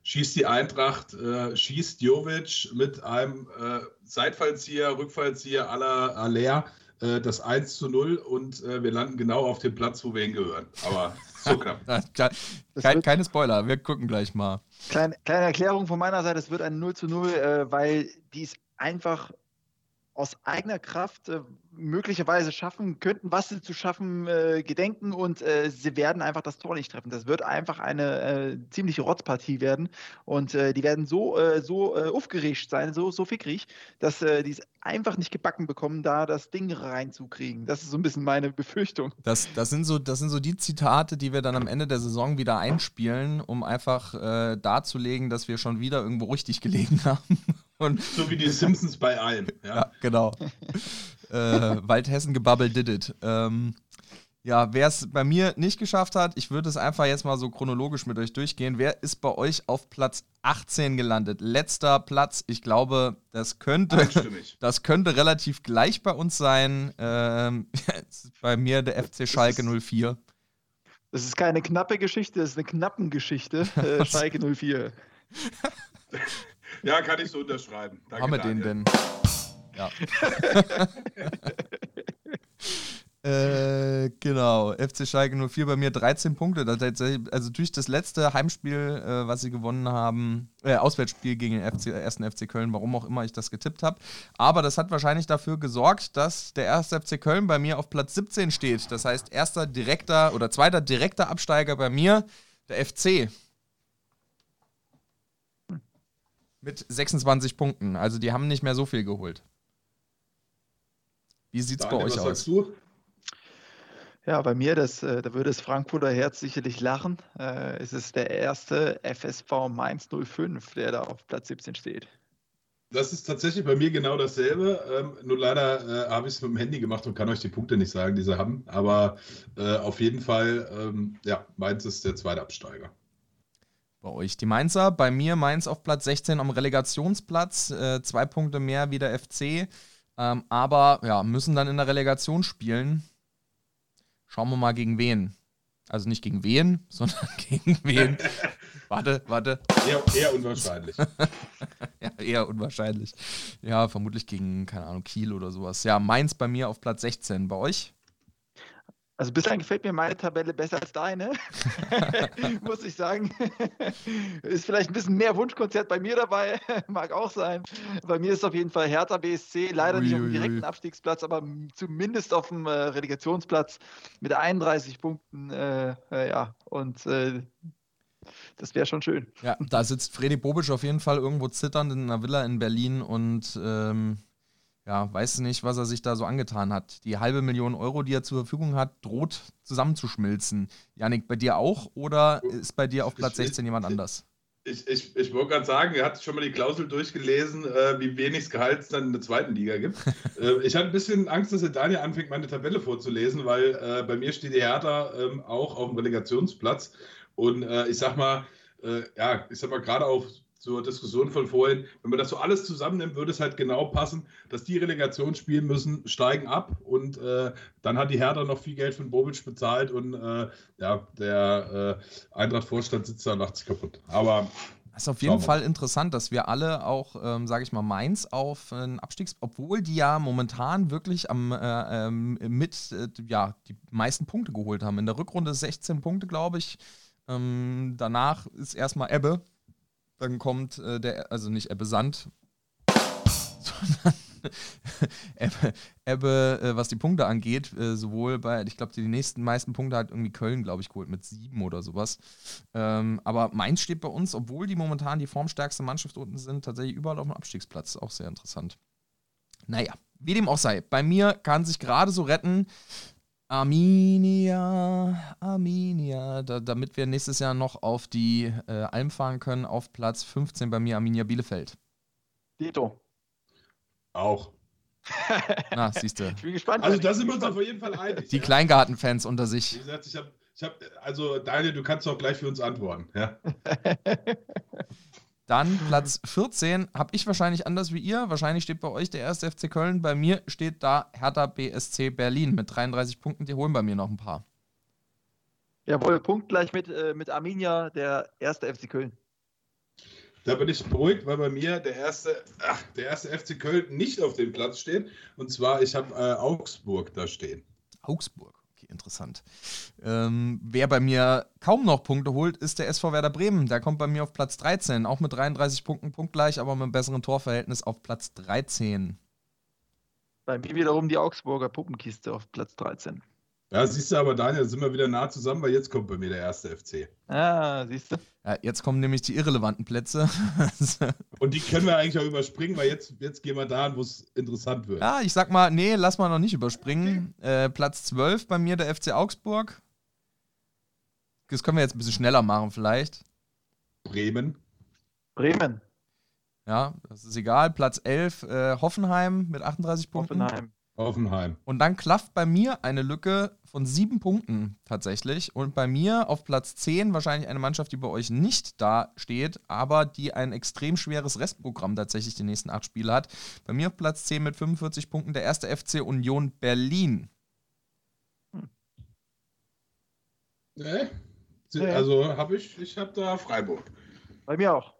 Speaker 4: schießt die Eintracht, äh, schießt Jovic mit einem äh, Seitfallzieher, Rückfallzieher aller Aller äh, das 1 zu 0 und äh, wir landen genau auf dem Platz, wo wir hingehören. Aber so knapp.
Speaker 2: Kein, keine Spoiler, wir gucken gleich mal.
Speaker 3: Kleine, kleine Erklärung von meiner Seite, es wird ein 0 zu 0, äh, weil die ist einfach aus eigener Kraft äh, möglicherweise schaffen könnten, was sie zu schaffen äh, gedenken und äh, sie werden einfach das Tor nicht treffen. Das wird einfach eine äh, ziemliche Rotzpartie werden und äh, die werden so, äh, so aufgeregt sein, so, so fickrig, dass die es einfach nicht gebacken bekommen, da das Ding reinzukriegen. Das ist so ein bisschen meine Befürchtung.
Speaker 2: Das, das, sind, so, das sind so die Zitate, die wir dann am Ende der Saison wieder einspielen, um einfach darzulegen, dass wir schon wieder irgendwo richtig gelegen haben.
Speaker 4: Und so wie die Simpsons bei allem. Ja, ja
Speaker 2: genau. äh, Waldhessen-Gebabbel did it. Ähm, ja, wer es bei mir nicht geschafft hat, ich würde es einfach jetzt mal so chronologisch mit euch durchgehen. Wer ist bei euch auf Platz 18 gelandet? Letzter Platz. Ich glaube, das könnte, das könnte relativ gleich bei uns sein. Ähm, bei mir der FC Schalke 04.
Speaker 3: Das ist keine knappe Geschichte, das ist eine knappen Geschichte. Äh, Schalke 04.
Speaker 4: Ja, kann ich so unterschreiben.
Speaker 2: Danke, Haben wir den denn? Ja. Äh, genau, FC Schalke 04 bei mir 13 Punkte. Also durch das letzte Heimspiel, äh, was sie gewonnen haben, äh, Auswärtsspiel gegen den FC, ersten FC Köln, warum auch immer ich das getippt habe. Aber das hat wahrscheinlich dafür gesorgt, dass der erste FC Köln bei mir auf Platz 17 steht. Das heißt, erster direkter oder zweiter direkter Absteiger bei mir, der FC. Mit 26 Punkten. Also die haben nicht mehr so viel geholt. Wie sieht es bei euch was aus? Sagst du?
Speaker 3: Ja, bei mir, das, äh, da würde das Frankfurter Herz sicherlich lachen. Äh, es ist der erste FSV Mainz 05, der da auf Platz 17 steht.
Speaker 4: Das ist tatsächlich bei mir genau dasselbe. Ähm, nur leider äh, habe ich es mit dem Handy gemacht und kann euch die Punkte nicht sagen, die sie haben. Aber auf jeden Fall, ähm, ja, Mainz ist der zweite Absteiger.
Speaker 2: Bei euch die Mainzer, bei mir Mainz auf Platz 16 am Relegationsplatz, äh, zwei Punkte mehr wie der FC. Ähm, aber ja, müssen dann in der Relegation spielen. Schauen wir mal gegen wen. Also nicht gegen wen, sondern gegen wen. warte, warte.
Speaker 4: Eher, eher unwahrscheinlich.
Speaker 2: ja, eher unwahrscheinlich. Ja, vermutlich gegen, keine Ahnung, Kiel oder sowas. Ja, Mainz bei mir auf Platz 16. Bei euch?
Speaker 3: Also bislang gefällt mir meine Tabelle besser als deine, muss ich sagen. ist vielleicht ein bisschen mehr Wunschkonzert bei mir dabei, mag auch sein. Bei mir ist auf jeden Fall Hertha BSC, leider ui, nicht auf dem direkten Abstiegsplatz, aber zumindest auf dem äh, Relegationsplatz mit 31 Punkten. Äh, äh, ja, und äh, das wäre schon schön.
Speaker 2: Ja, da sitzt Freddy Bobic auf jeden Fall irgendwo zitternd in einer Villa in Berlin und ähm, ja, weiß nicht, was er sich da so angetan hat. Die halbe Million Euro, die er zur Verfügung hat, droht zusammenzuschmelzen. Janik, bei dir auch oder ist bei dir auf Platz 16 jemand anders?
Speaker 4: Ich, ich, ich wollte gerade sagen, er hat schon mal die Klausel durchgelesen, äh, wie wenig Gehalt es dann in der zweiten Liga gibt. äh, ich hatte ein bisschen Angst, dass er Daniel anfängt, meine Tabelle vorzulesen, weil äh, bei mir steht die Hertha ähm, auch auf dem Relegationsplatz. Und äh, ich sag mal, äh, ja, ich sag mal, gerade auf zur Diskussion von vorhin, wenn man das so alles zusammennimmt, würde es halt genau passen, dass die Relegation spielen müssen, steigen ab und äh, dann hat die Hertha noch viel Geld von Bobic bezahlt und äh, ja, der äh, Eintracht-Vorstand sitzt da sich kaputt. Aber
Speaker 2: das ist auf jeden Fall interessant, dass wir alle auch, ähm, sage ich mal, Mainz auf einen Abstiegs, obwohl die ja momentan wirklich am äh, ähm, mit äh, ja die meisten Punkte geholt haben. In der Rückrunde 16 Punkte, glaube ich. Ähm, danach ist erstmal Ebbe dann kommt äh, der, also nicht Ebbe Sand, sondern Ebbe, Ebbe äh, was die Punkte angeht, äh, sowohl bei, ich glaube, die nächsten meisten Punkte hat irgendwie Köln, glaube ich, geholt mit sieben oder sowas. Ähm, aber Mainz steht bei uns, obwohl die momentan die formstärkste Mannschaft unten sind, tatsächlich überall auf dem Abstiegsplatz. Auch sehr interessant. Naja, wie dem auch sei. Bei mir kann sich gerade so retten, Arminia, Arminia, da, damit wir nächstes Jahr noch auf die äh, Alm fahren können, auf Platz 15 bei mir Arminia Bielefeld.
Speaker 3: Dito.
Speaker 4: Auch.
Speaker 2: Na, siehst du.
Speaker 3: Ich bin gespannt.
Speaker 4: Also da sind wir uns auf jeden Fall einig.
Speaker 2: Die ja. Kleingartenfans unter sich.
Speaker 4: Wie gesagt, ich habe, ich hab, also Daniel, du kannst auch gleich für uns antworten. Ja.
Speaker 2: Dann Platz 14 habe ich wahrscheinlich anders wie ihr. Wahrscheinlich steht bei euch der erste FC Köln. Bei mir steht da Hertha BSC Berlin mit 33 Punkten. Die holen bei mir noch ein paar.
Speaker 3: Jawohl, punktgleich mit, äh, mit Arminia, der erste FC Köln.
Speaker 4: Da bin ich beruhigt, weil bei mir der erste, ach, der erste FC Köln nicht auf dem Platz steht. Und zwar, ich habe äh, Augsburg da stehen.
Speaker 2: Augsburg interessant. Ähm, wer bei mir kaum noch Punkte holt, ist der SV Werder Bremen. Der kommt bei mir auf Platz 13, auch mit 33 Punkten punktgleich, aber mit einem besseren Torverhältnis auf Platz 13.
Speaker 3: Bei mir wiederum die Augsburger Puppenkiste auf Platz 13.
Speaker 4: Ja, siehst du aber, Daniel, sind wir wieder nah zusammen, weil jetzt kommt bei mir der erste FC.
Speaker 3: Ah, siehst du.
Speaker 2: Ja, jetzt kommen nämlich die irrelevanten Plätze.
Speaker 4: Und die können wir eigentlich auch überspringen, weil jetzt, jetzt gehen wir da, wo es interessant wird.
Speaker 2: Ja, ich sag mal, nee, lass mal noch nicht überspringen. Okay. Äh, Platz 12 bei mir der FC Augsburg. Das können wir jetzt ein bisschen schneller machen, vielleicht.
Speaker 4: Bremen.
Speaker 3: Bremen.
Speaker 2: Ja, das ist egal. Platz 11, äh, Hoffenheim mit 38 Punkten.
Speaker 3: Hoffenheim.
Speaker 4: Hoffenheim.
Speaker 2: Und dann klafft bei mir eine Lücke von sieben Punkten tatsächlich. Und bei mir auf Platz 10 wahrscheinlich eine Mannschaft, die bei euch nicht da steht, aber die ein extrem schweres Restprogramm tatsächlich die nächsten acht Spiele hat. Bei mir auf Platz 10 mit 45 Punkten der erste FC Union Berlin. Hm.
Speaker 4: Nee. Also habe ich, ich habe da Freiburg.
Speaker 3: Bei mir auch.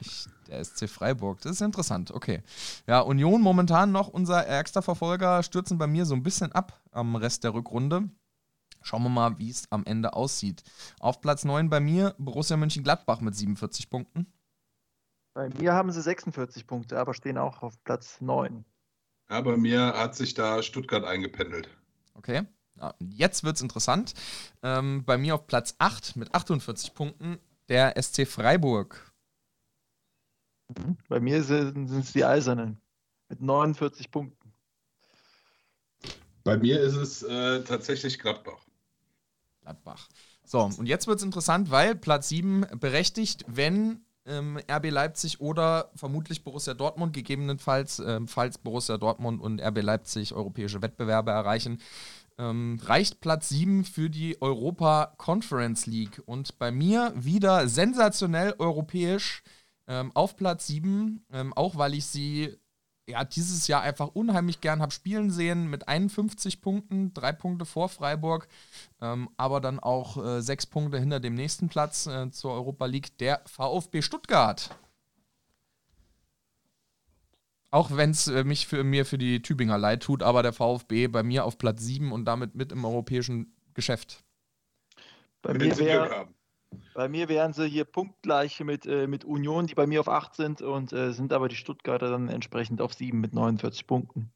Speaker 2: Ich Der SC Freiburg, das ist interessant, okay. Ja, Union momentan noch unser ärgster Verfolger, stürzen bei mir so ein bisschen ab am Rest der Rückrunde. Schauen wir mal, wie es am Ende aussieht. Auf Platz 9 bei mir Borussia Mönchengladbach mit 47 Punkten.
Speaker 3: Bei mir haben sie 46 Punkte, aber stehen auch auf Platz 9.
Speaker 4: Ja, bei mir hat sich da Stuttgart eingependelt.
Speaker 2: Okay. Ja, jetzt wird es interessant. Ähm, bei mir auf Platz 8 mit 48 Punkten der SC Freiburg.
Speaker 3: Bei mir sind es die Eisernen mit 49 Punkten.
Speaker 4: Bei mir ist es äh, tatsächlich Gladbach.
Speaker 2: Gladbach. So, und jetzt wird es interessant, weil Platz 7 berechtigt, wenn ähm, RB Leipzig oder vermutlich Borussia Dortmund, gegebenenfalls, ähm, falls Borussia Dortmund und RB Leipzig europäische Wettbewerbe erreichen, ähm, reicht Platz 7 für die Europa Conference League. Und bei mir wieder sensationell europäisch ähm, auf Platz 7, ähm, auch weil ich sie ja, dieses Jahr einfach unheimlich gern habe spielen sehen mit 51 Punkten, drei Punkte vor Freiburg, ähm, aber dann auch äh, sechs Punkte hinter dem nächsten Platz äh, zur Europa League, der VfB Stuttgart. Auch wenn es äh, mich für mir für die Tübinger leid tut, aber der VfB bei mir auf Platz 7 und damit mit im europäischen Geschäft.
Speaker 3: Bei mir wäre bei mir wären sie hier punktgleich mit, äh, mit Union, die bei mir auf 8 sind und äh, sind aber die Stuttgarter dann entsprechend auf 7 mit 49 Punkten.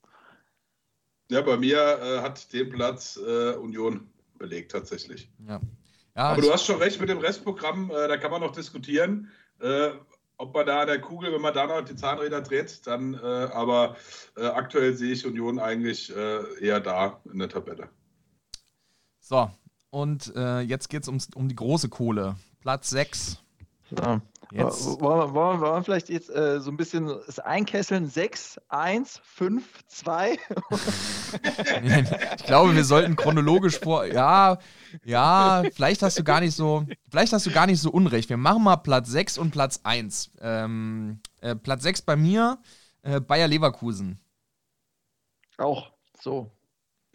Speaker 4: Ja, bei mir äh, hat den Platz äh, Union belegt tatsächlich.
Speaker 2: Ja.
Speaker 4: ja aber du hast schon recht mit dem Restprogramm, äh, da kann man noch diskutieren. Äh, ob man da an der Kugel, wenn man da noch die Zahnräder dreht, dann, aber aktuell sehe ich Union eigentlich eher da in der Tabelle.
Speaker 2: So, und äh, jetzt geht es um die große Kohle. Platz 6.
Speaker 3: So. Jetzt. Wollen, wir, wollen, wir, vielleicht jetzt äh, so ein bisschen das einkesseln? 6, 1, 5, 2?
Speaker 2: ich glaube, wir sollten chronologisch vor. Ja, ja, vielleicht hast du gar nicht so. Vielleicht hast du gar nicht so unrecht. Wir machen mal Platz 6 und Platz 1. Ähm, äh, Platz 6 bei mir, äh, Bayer Leverkusen.
Speaker 3: Auch so.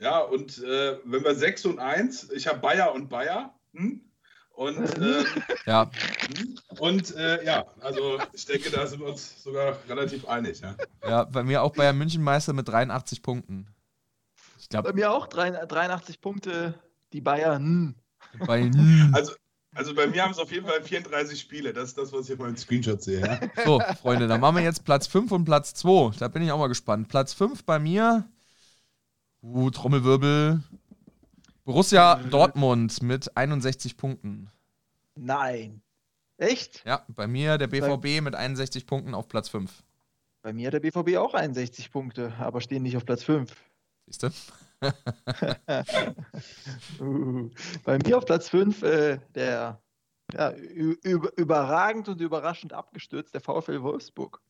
Speaker 4: Ja, und äh, wenn wir 6 und 1, ich habe Bayer und Bayer. Hm? Und, äh,
Speaker 2: ja.
Speaker 4: Hm? Und äh, ja, also ich denke, da sind wir uns sogar relativ einig. Ja,
Speaker 2: ja bei mir auch Bayern München Meister mit 83 Punkten.
Speaker 3: Ich glaub, bei mir auch 83 Punkte, die Bayern.
Speaker 2: Bayern.
Speaker 4: Also, also bei mir haben es auf jeden Fall 34 Spiele. Das ist das, was ich auf meinem Screenshot sehe. Ja?
Speaker 2: So, Freunde, dann machen wir jetzt Platz 5 und Platz 2. Da bin ich auch mal gespannt. Platz 5 bei mir Uh, Trommelwirbel. Borussia Dortmund mit 61 Punkten.
Speaker 3: Nein. Echt?
Speaker 2: Ja, bei mir der BVB mit 61 Punkten auf Platz 5.
Speaker 3: Bei mir der BVB auch 61 Punkte, aber stehen nicht auf Platz 5.
Speaker 2: Siehst du?
Speaker 3: uh, bei mir auf Platz 5 äh, der ja, überragend und überraschend abgestürzt, der VfL Wolfsburg.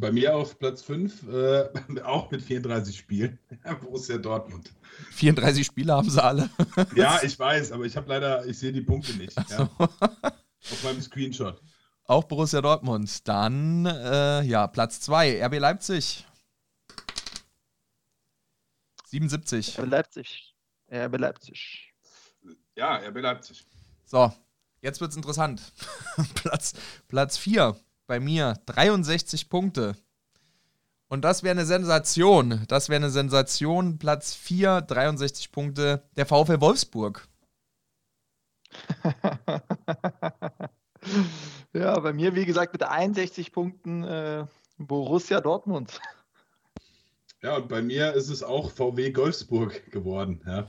Speaker 4: Bei mir auf Platz 5, äh, auch mit 34 Spielen, Borussia Dortmund.
Speaker 2: 34 Spiele haben sie alle.
Speaker 4: ja, ich weiß, aber ich habe leider, ich sehe die Punkte nicht. Ja. auf meinem Screenshot.
Speaker 2: Auch Borussia Dortmund. Dann, äh, ja, Platz 2, RB Leipzig. 77.
Speaker 3: RB Leipzig. RB Leipzig.
Speaker 4: Ja, RB Leipzig.
Speaker 2: So, jetzt wird es interessant. Platz, Platz 4 bei mir 63 Punkte. Und das wäre eine Sensation. Das wäre eine Sensation. Platz 4, 63 Punkte. Der VfL Wolfsburg.
Speaker 3: ja, bei mir, wie gesagt, mit 61 Punkten äh, Borussia Dortmund.
Speaker 4: Ja, und bei mir ist es auch VW Wolfsburg geworden. Ja.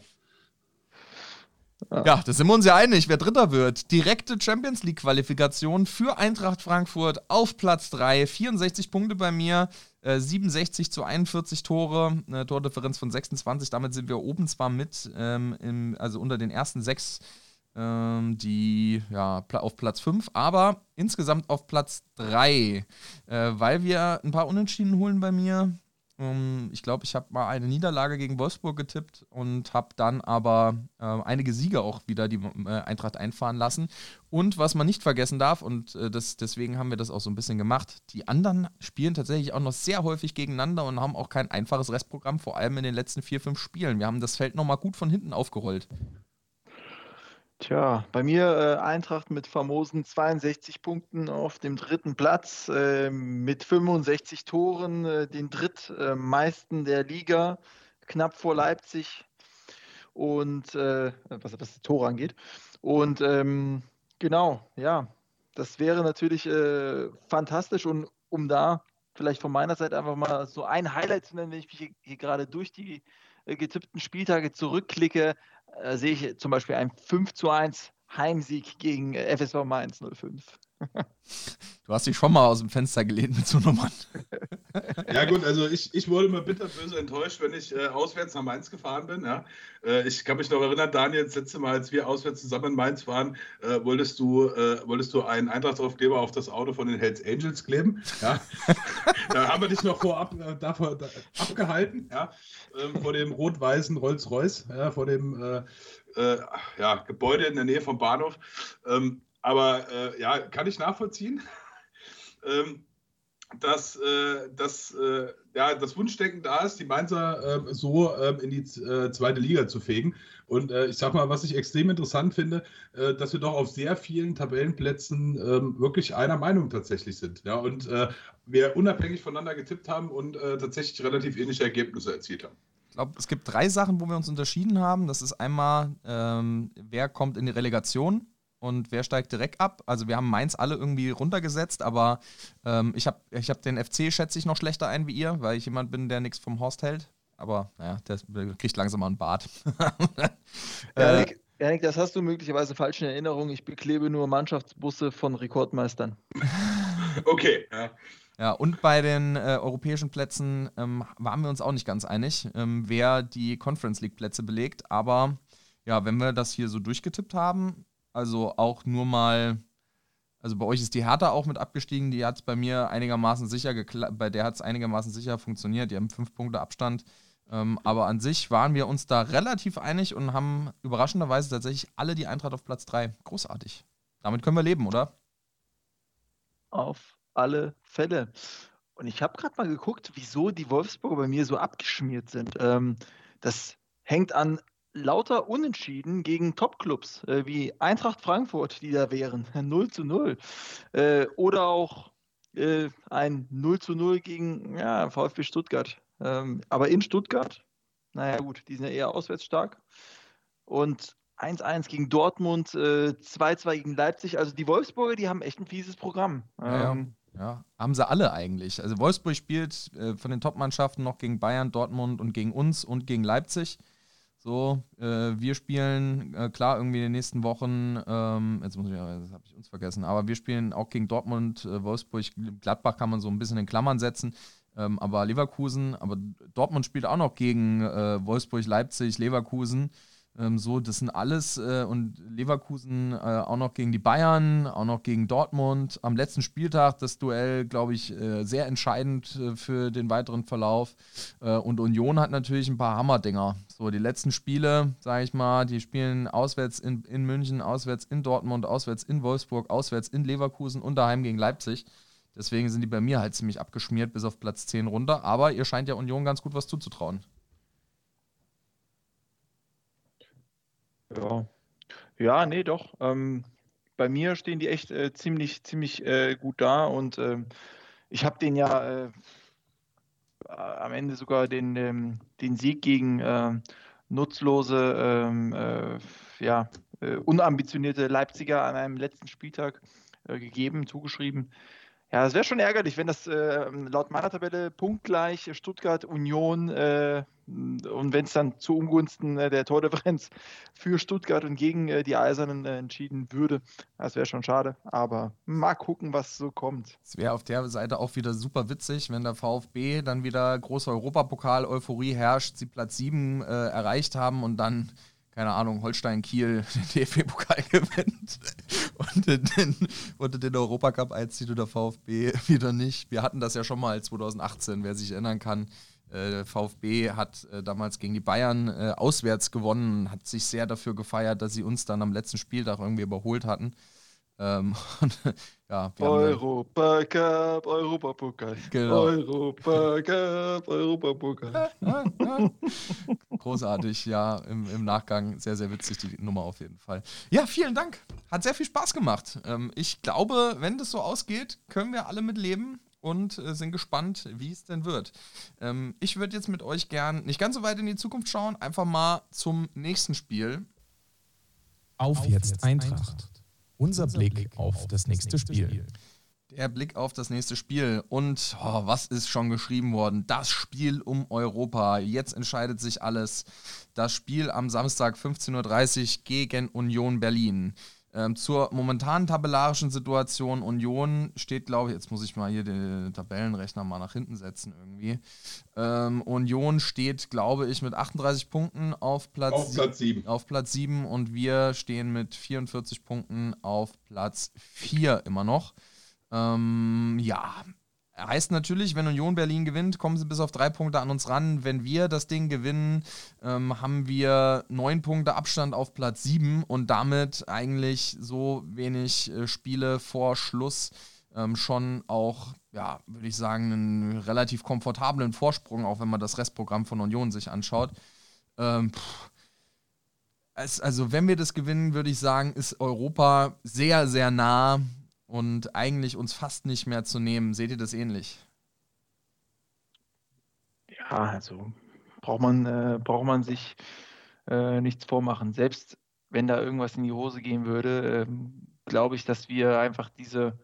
Speaker 2: Ja, da sind wir uns ja einig, wer Dritter wird. Direkte Champions League-Qualifikation für Eintracht Frankfurt auf Platz 3. 64 Punkte bei mir, äh, 67 zu 41 Tore, eine Tordifferenz von 26. Damit sind wir oben zwar mit, ähm, im, also unter den ersten sechs, ähm, die ja, auf Platz 5, aber insgesamt auf Platz 3, äh, weil wir ein paar Unentschieden holen bei mir. Ähm, ich glaube, ich habe mal eine Niederlage gegen Wolfsburg getippt und habe dann aber äh, einige Siege auch wieder die äh, Eintracht einfahren lassen. Und was man nicht vergessen darf, und äh, das, deswegen haben wir das auch so ein bisschen gemacht, die anderen spielen tatsächlich auch noch sehr häufig gegeneinander und haben auch kein einfaches Restprogramm, vor allem in den letzten vier, fünf Spielen. Wir haben das Feld nochmal gut von hinten aufgerollt.
Speaker 3: Tja, bei mir äh, Eintracht mit famosen 62 Punkten auf dem dritten Platz, äh, mit 65 Toren, äh, den drittmeisten der Liga, knapp vor Leipzig und äh, was, was die Tore angeht. Und ähm, genau, ja, das wäre natürlich äh, fantastisch und um da vielleicht von meiner Seite einfach mal so ein Highlight zu nennen, wenn ich mich hier, hier gerade durch die äh, getippten Spieltage zurückklicke, äh, sehe ich zum Beispiel ein 5 zu 1 Heimsieg gegen äh, FSV Mainz 05.
Speaker 2: Du hast dich schon mal aus dem Fenster gelehnt mit so Nummern.
Speaker 4: Ja gut, also ich, ich wurde mal bitterböse enttäuscht, wenn ich äh, auswärts nach Mainz gefahren bin. Ja. Äh, ich kann mich noch erinnern, Daniel, das letzte Mal, als wir auswärts zusammen in Mainz waren, äh, wolltest, du, äh, wolltest du einen Eintrachtsaufkleber auf das Auto von den Hells Angels kleben. Ja. da haben wir dich noch vorab äh, davor da, abgehalten, ja. Ähm, vor dem rot-weißen Rolls-Royce, ja, vor dem äh, ja, Gebäude in der Nähe vom Bahnhof. Ähm, aber äh, ja, kann ich nachvollziehen, ähm, dass, äh, dass äh, ja, das Wunschdenken da ist, die Mainzer ähm, so ähm, in die äh, zweite Liga zu fegen. Und äh, ich sag mal, was ich extrem interessant finde, äh, dass wir doch auf sehr vielen Tabellenplätzen ähm, wirklich einer Meinung tatsächlich sind. Ja, und wir unabhängig voneinander getippt haben und tatsächlich relativ ähnliche Ergebnisse erzielt haben.
Speaker 2: Ich glaube, es gibt drei Sachen, wo wir uns unterschieden haben. Das ist einmal, ähm, wer kommt in die Relegation und wer steigt direkt ab. Also wir haben Mainz alle irgendwie runtergesetzt, aber ähm, ich habe ich hab den FC, schätze ich, noch schlechter ein wie ihr, weil ich jemand bin, der nichts vom Horst hält. Aber naja, der, kriegt langsam mal einen Bart.
Speaker 3: Janik, Janik, das hast du möglicherweise falsch in Erinnerung. Ich beklebe nur Mannschaftsbusse von Rekordmeistern.
Speaker 4: okay, ja.
Speaker 2: Ja, und bei den äh, europäischen Plätzen ähm, waren wir uns auch nicht ganz einig, ähm, wer die Conference League Plätze belegt. Aber ja, wenn wir das hier so durchgetippt haben, also auch nur mal, also bei euch ist die Hertha auch mit abgestiegen, die hat es bei mir einigermaßen sicher bei der hat es einigermaßen sicher funktioniert, die haben fünf Punkte Abstand. Ähm, aber an sich waren wir uns da relativ einig und haben überraschenderweise tatsächlich alle die Eintracht auf Platz 3. Großartig. Damit können wir leben, oder?
Speaker 3: Auf alle Fälle. Und ich habe gerade mal geguckt, wieso die Wolfsburger bei mir so abgeschmiert sind. Ähm, das hängt an lauter Unentschieden gegen Topclubs äh, wie Eintracht Frankfurt, die da wären, 0 zu 0. Äh, oder auch äh, ein 0 zu 0 gegen ja, VfB Stuttgart. Ähm, aber in Stuttgart, naja gut, die sind ja eher auswärts stark. Und 1-1 gegen Dortmund, 2-2 äh, gegen Leipzig. Also die Wolfsburger, die haben echt ein fieses Programm.
Speaker 2: Ja, ähm, ja, haben sie alle eigentlich. Also Wolfsburg spielt äh, von den Top-Mannschaften noch gegen Bayern, Dortmund und gegen uns und gegen Leipzig. So, äh, wir spielen, äh, klar, irgendwie in den nächsten Wochen, ähm, jetzt muss ich, das habe ich uns vergessen, aber wir spielen auch gegen Dortmund, äh, Wolfsburg, Gladbach kann man so ein bisschen in Klammern setzen, ähm, aber Leverkusen, aber Dortmund spielt auch noch gegen äh, Wolfsburg, Leipzig, Leverkusen. Ähm, so, das sind alles äh, und Leverkusen äh, auch noch gegen die Bayern, auch noch gegen Dortmund. Am letzten Spieltag das Duell, glaube ich, äh, sehr entscheidend äh, für den weiteren Verlauf. Äh, und Union hat natürlich ein paar Hammerdinger. So, die letzten Spiele, sage ich mal, die spielen auswärts in, in München, auswärts in Dortmund, auswärts in Wolfsburg, auswärts in Leverkusen und daheim gegen Leipzig. Deswegen sind die bei mir halt ziemlich abgeschmiert bis auf Platz 10 runter. Aber ihr scheint ja Union ganz gut was zuzutrauen.
Speaker 3: Ja, ja, nee, doch. Ähm, bei mir stehen die echt äh, ziemlich, ziemlich äh, gut da und ähm, ich habe den ja äh, am Ende sogar den, ähm, den Sieg gegen ähm, nutzlose, ähm, äh, ja, äh, unambitionierte Leipziger an einem letzten Spieltag äh, gegeben, zugeschrieben. Ja, es wäre schon ärgerlich, wenn das äh, laut meiner Tabelle punktgleich Stuttgart, Union äh, und wenn es dann zu Ungunsten äh, der Tordifferenz für Stuttgart und gegen äh, die Eisernen äh, entschieden würde. Das wäre schon schade, aber mal gucken, was so kommt.
Speaker 2: Es wäre auf der Seite auch wieder super witzig, wenn der VfB dann wieder große Europapokal-Euphorie herrscht, sie Platz 7 äh, erreicht haben und dann keine Ahnung, Holstein Kiel den DFB-Pokal gewinnt und den, und den Europacup einzieht oder VfB wieder nicht. Wir hatten das ja schon mal 2018, wer sich erinnern kann. Äh, VfB hat äh, damals gegen die Bayern äh, auswärts gewonnen, hat sich sehr dafür gefeiert, dass sie uns dann am letzten Spieltag irgendwie überholt hatten. Ähm,
Speaker 3: ja, Europa Cup, Europapokal.
Speaker 2: Genau.
Speaker 3: Europa Cup, Europapokal.
Speaker 2: Großartig, ja, im, im, Nachgang sehr, sehr witzig die Nummer auf jeden Fall. Ja, vielen Dank. Hat sehr viel Spaß gemacht. Ähm, ich glaube, wenn das so ausgeht, können wir alle mit leben und äh, sind gespannt, wie es denn wird. Ähm, ich würde jetzt mit euch gern nicht ganz so weit in die Zukunft schauen, einfach mal zum nächsten Spiel.
Speaker 1: Auf, jetzt Eintracht. Unser Blick auf das nächste Spiel.
Speaker 2: Der Blick auf das nächste Spiel. Und oh, was ist schon geschrieben worden? Das Spiel um Europa. Jetzt entscheidet sich alles. Das Spiel am Samstag 15.30 Uhr gegen Union Berlin. Ähm, zur momentanen tabellarischen Situation, Union steht, glaube ich, jetzt muss ich mal hier den Tabellenrechner mal nach hinten setzen irgendwie. Ähm, Union steht, glaube ich, mit 38 Punkten auf Platz,
Speaker 4: auf Platz 7.
Speaker 2: Auf Platz 7 und wir stehen mit 44 Punkten auf Platz 4 immer noch. Ähm, ja, Heißt natürlich, wenn Union Berlin gewinnt, kommen sie bis auf drei Punkte an uns ran. Wenn wir das Ding gewinnen, ähm, haben wir neun Punkte Abstand auf Platz sieben und damit eigentlich so wenig äh, Spiele vor Schluss ähm, schon auch, ja, würde ich sagen, einen relativ komfortablen Vorsprung, auch wenn man das Restprogramm von Union sich anschaut. Ähm, es, also, wenn wir das gewinnen, würde ich sagen, ist Europa sehr, sehr nah und eigentlich uns fast nicht mehr zu nehmen. Seht ihr das ähnlich?
Speaker 3: Ja, also braucht man, äh, braucht man sich äh, nichts vormachen. Selbst wenn da irgendwas in die Hose gehen würde, äh, glaube ich, dass wir einfach diese,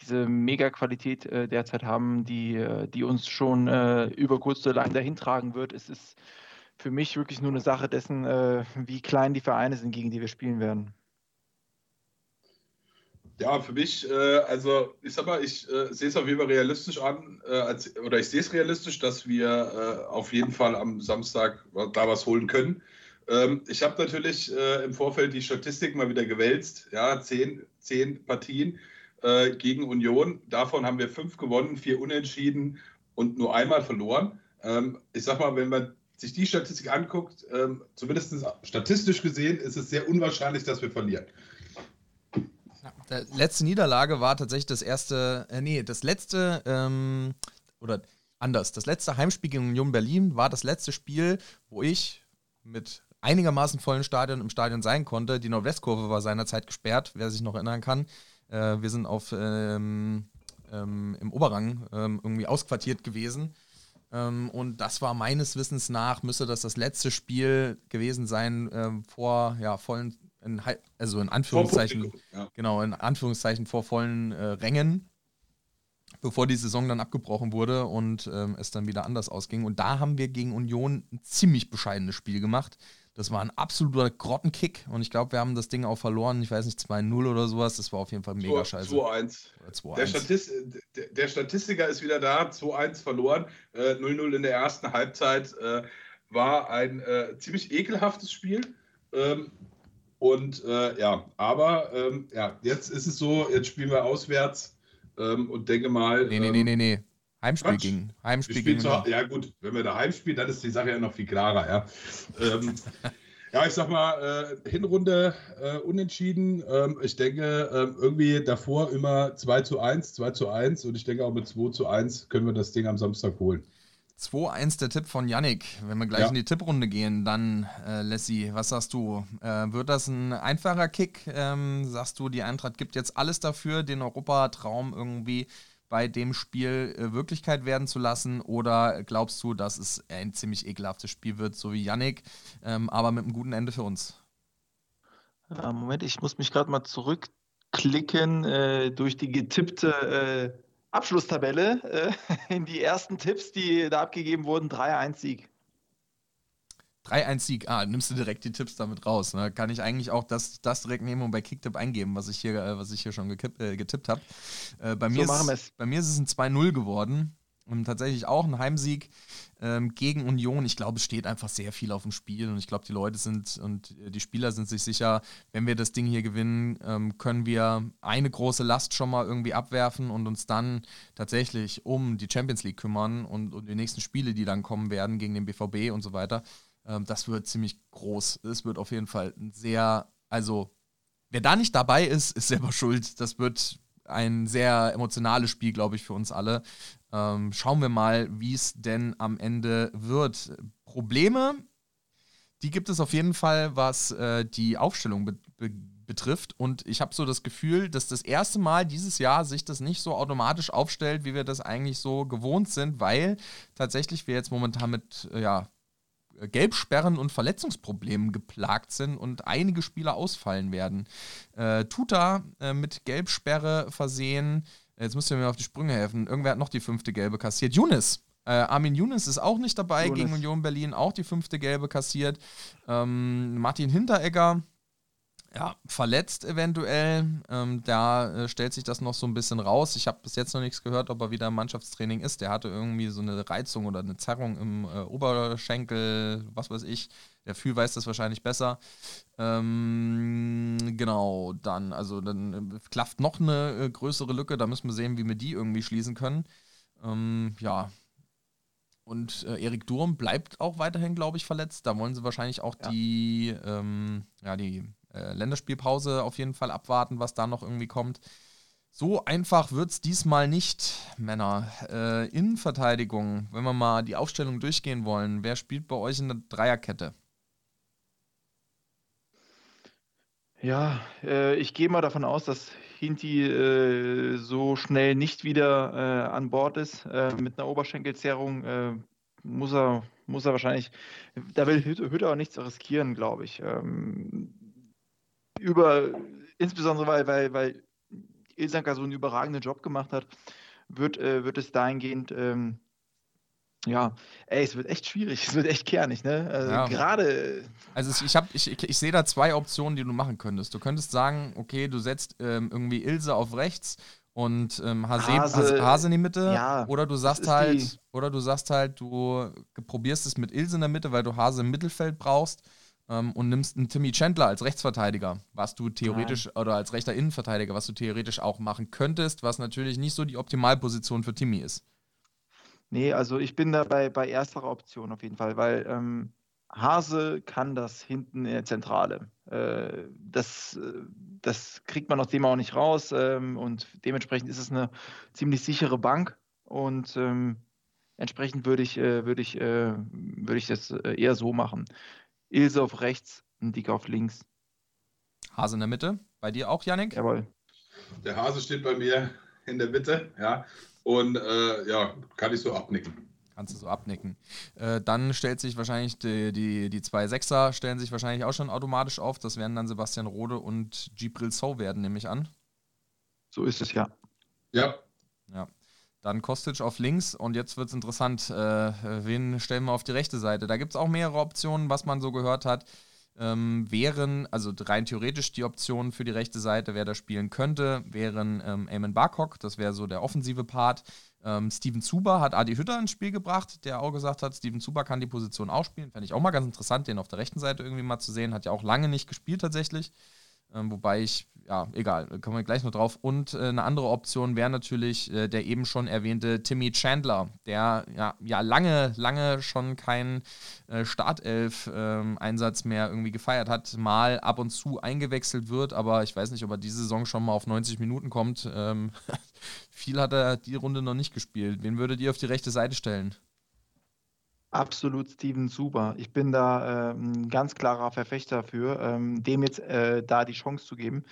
Speaker 3: diese Mega-Qualität äh, derzeit haben, die, äh, die uns schon äh, über kurz oder lang dahin tragen wird. Es ist für mich wirklich nur eine Sache dessen, wie klein die Vereine sind, gegen die wir spielen werden.
Speaker 4: Ja, für mich, äh, also ich sag mal, ich äh, sehe es auf jeden Fall realistisch an, äh, als, oder ich sehe es realistisch, dass wir äh, auf jeden Fall am Samstag da was holen können. Ähm, ich habe natürlich äh, im Vorfeld die Statistik mal wieder gewälzt, ja, zehn, zehn Partien äh, gegen Union, davon haben wir fünf gewonnen, vier unentschieden und nur einmal verloren. Ähm, ich sag mal, wenn man sich die Statistik anguckt, ähm, zumindest statistisch gesehen, ist es sehr unwahrscheinlich, dass wir verlieren.
Speaker 2: Die letzte Niederlage war tatsächlich das erste, äh, nee, das letzte, ähm, oder anders, das letzte Heimspiel gegen Union Berlin war das letzte Spiel, wo ich mit einigermaßen vollen Stadion im Stadion sein konnte. Die Nordwestkurve war seinerzeit gesperrt, wer sich noch erinnern kann. Äh, wir sind auf, ähm, ähm, im Oberrang ähm, irgendwie ausquartiert gewesen. Ähm, und das war meines Wissens nach, müsste das das letzte Spiel gewesen sein ähm, vor ja, vollen in, also in Anführungszeichen, ja. genau, in Anführungszeichen vor vollen äh, Rängen, bevor die Saison dann abgebrochen wurde und ähm, es dann wieder anders ausging. Und da haben wir gegen Union ein ziemlich bescheidenes Spiel gemacht. Das war ein absoluter Grottenkick und ich glaube, wir haben das Ding auch verloren. Ich weiß nicht, 2-0 oder sowas. Das war auf jeden Fall mega 2, scheiße.
Speaker 4: 2-1. Der, Statist, der, Statistiker ist wieder da, 2-1 verloren. 0-0 äh, in der ersten Halbzeit. Äh, war ein äh, ziemlich ekelhaftes Spiel. Ähm, und äh, ja, aber ähm, ja, jetzt ist es so, jetzt spielen wir auswärts ähm, und denke mal.
Speaker 2: Nee, nee, nee, ähm, nee, nee. Heimspiel Quatsch. ging. Heimspiel ging.
Speaker 4: Zu, ja, gut, wenn wir da Heimspielen, dann ist die Sache ja noch viel klarer, ja. ähm, ja, ich sag mal, äh, Hinrunde äh, unentschieden. Ähm, ich denke, irgendwie davor immer 2 zu 1, 2 zu 1 und ich denke auch mit 2 zu 1 können wir das Ding am Samstag holen.
Speaker 2: 2-1 der Tipp von Yannick. Wenn wir gleich ja. in die Tipprunde gehen, dann, äh, Lassie, was sagst du? Äh, wird das ein einfacher Kick? Ähm, sagst du, die Eintracht gibt jetzt alles dafür, den Europatraum irgendwie bei dem Spiel äh, Wirklichkeit werden zu lassen? Oder glaubst du, dass es ein ziemlich ekelhaftes Spiel wird, so wie Yannick, ähm, aber mit einem guten Ende für uns?
Speaker 3: Moment, ich muss mich gerade mal zurückklicken äh, durch die getippte äh, Abschlusstabelle äh, in die ersten Tipps, die da abgegeben wurden. 3-1-Sieg.
Speaker 2: 3-1-Sieg, ah, nimmst du direkt die Tipps damit raus. Ne? Kann ich eigentlich auch das, das direkt nehmen und bei Kicktip eingeben, was ich hier, äh, was ich hier schon gekipp, äh, getippt habe. Äh, bei, so bei mir ist es ein 2-0 geworden. Und tatsächlich auch ein Heimsieg ähm, gegen Union. Ich glaube, es steht einfach sehr viel auf dem Spiel und ich glaube, die Leute sind und die Spieler sind sich sicher, wenn wir das Ding hier gewinnen, ähm, können wir eine große Last schon mal irgendwie abwerfen und uns dann tatsächlich um die Champions League kümmern und, und die nächsten Spiele, die dann kommen werden gegen den BVB und so weiter. Ähm, das wird ziemlich groß. Es wird auf jeden Fall sehr, also wer da nicht dabei ist, ist selber schuld. Das wird ein sehr emotionales Spiel, glaube ich, für uns alle. Ähm, schauen wir mal, wie es denn am Ende wird. Probleme, die gibt es auf jeden Fall, was äh, die Aufstellung be be betrifft. Und ich habe so das Gefühl, dass das erste Mal dieses Jahr sich das nicht so automatisch aufstellt, wie wir das eigentlich so gewohnt sind, weil tatsächlich wir jetzt momentan mit äh, ja, Gelbsperren und Verletzungsproblemen geplagt sind und einige Spieler ausfallen werden. Äh, Tuta äh, mit Gelbsperre versehen. Jetzt müsst ihr mir auf die Sprünge helfen. Irgendwer hat noch die fünfte Gelbe kassiert. Younes. Äh, Armin Younes ist auch nicht dabei Younes. gegen Union Berlin, auch die fünfte Gelbe kassiert. Ähm, Martin Hinteregger ja, verletzt eventuell. Ähm, da äh, stellt sich das noch so ein bisschen raus. Ich habe bis jetzt noch nichts gehört, ob er wieder im Mannschaftstraining ist. Der hatte irgendwie so eine Reizung oder eine Zerrung im äh, Oberschenkel, was weiß ich. Der Fühl weiß das wahrscheinlich besser. Ähm, genau, dann, also dann äh, klafft noch eine äh, größere Lücke. Da müssen wir sehen, wie wir die irgendwie schließen können. Ähm, ja, und äh, Erik Durm bleibt auch weiterhin, glaube ich, verletzt. Da wollen sie wahrscheinlich auch ja. die, ähm, ja, die äh, Länderspielpause auf jeden Fall abwarten, was da noch irgendwie kommt. So einfach wird es diesmal nicht, Männer. Äh, Innenverteidigung, wenn wir mal die Aufstellung durchgehen wollen, wer spielt bei euch in der Dreierkette?
Speaker 3: Ja, äh, ich gehe mal davon aus, dass Hinti äh, so schnell nicht wieder äh, an Bord ist. Äh, mit einer Oberschenkelzerrung äh, muss, er, muss er wahrscheinlich, da will Hütter auch nichts riskieren, glaube ich. Ähm, über, insbesondere weil, weil, weil Ilsanka so einen überragenden Job gemacht hat, wird, äh, wird es dahingehend, ähm, ja, ey, es wird echt schwierig, es wird echt kernig, ne? Also ja. gerade.
Speaker 2: Also ich, hab, ich, ich, sehe da zwei Optionen, die du machen könntest. Du könntest sagen, okay, du setzt ähm, irgendwie Ilse auf rechts und ähm, Hase, Hase, Hase, in die Mitte. Ja, oder du sagst halt, oder du sagst halt, du probierst es mit Ilse in der Mitte, weil du Hase im Mittelfeld brauchst ähm, und nimmst einen Timmy Chandler als Rechtsverteidiger, was du theoretisch, Nein. oder als rechter Innenverteidiger, was du theoretisch auch machen könntest, was natürlich nicht so die Optimalposition für Timmy ist.
Speaker 3: Nee, also ich bin da bei, bei ersterer Option auf jeden Fall, weil ähm, Hase kann das hinten in der Zentrale. Äh, das, das kriegt man aus dem auch nicht raus ähm, und dementsprechend ist es eine ziemlich sichere Bank und ähm, entsprechend würde ich, äh, würde ich, äh, würde ich das äh, eher so machen. Ilse auf rechts, ein Dick auf links.
Speaker 2: Hase in der Mitte. Bei dir auch, Yannick?
Speaker 3: Jawohl.
Speaker 4: Der Hase steht bei mir in der Mitte, ja. Und äh, ja, kann ich so abnicken.
Speaker 2: Kannst du so abnicken. Äh, dann stellt sich wahrscheinlich die, die, die zwei Sechser stellen sich wahrscheinlich auch schon automatisch auf. Das werden dann Sebastian Rode und Gibril So werden, nehme ich an.
Speaker 3: So ist es ja.
Speaker 4: Ja.
Speaker 2: Ja. Dann Kostic auf links und jetzt wird es interessant. Äh, wen stellen wir auf die rechte Seite? Da gibt es auch mehrere Optionen, was man so gehört hat. Ähm, wären, also rein theoretisch die Optionen für die rechte Seite, wer da spielen könnte, wären ähm, Eamon Barcock, das wäre so der offensive Part. Ähm, Steven Zuber hat Adi Hütter ins Spiel gebracht, der auch gesagt hat, Steven Zuber kann die Position auch spielen. Fände ich auch mal ganz interessant, den auf der rechten Seite irgendwie mal zu sehen. Hat ja auch lange nicht gespielt tatsächlich. Ähm, wobei ich, ja, egal, kommen wir gleich noch drauf. Und äh, eine andere Option wäre natürlich äh, der eben schon erwähnte Timmy Chandler, der ja, ja lange, lange schon keinen äh, Startelf-Einsatz ähm, mehr irgendwie gefeiert hat, mal ab und zu eingewechselt wird, aber ich weiß nicht, ob er diese Saison schon mal auf 90 Minuten kommt. Ähm, viel hat er die Runde noch nicht gespielt. Wen würdet ihr auf die rechte Seite stellen?
Speaker 3: Absolut Steven Zuber. Ich bin da äh, ein ganz klarer Verfechter für, ähm, dem jetzt äh, da die Chance zu geben.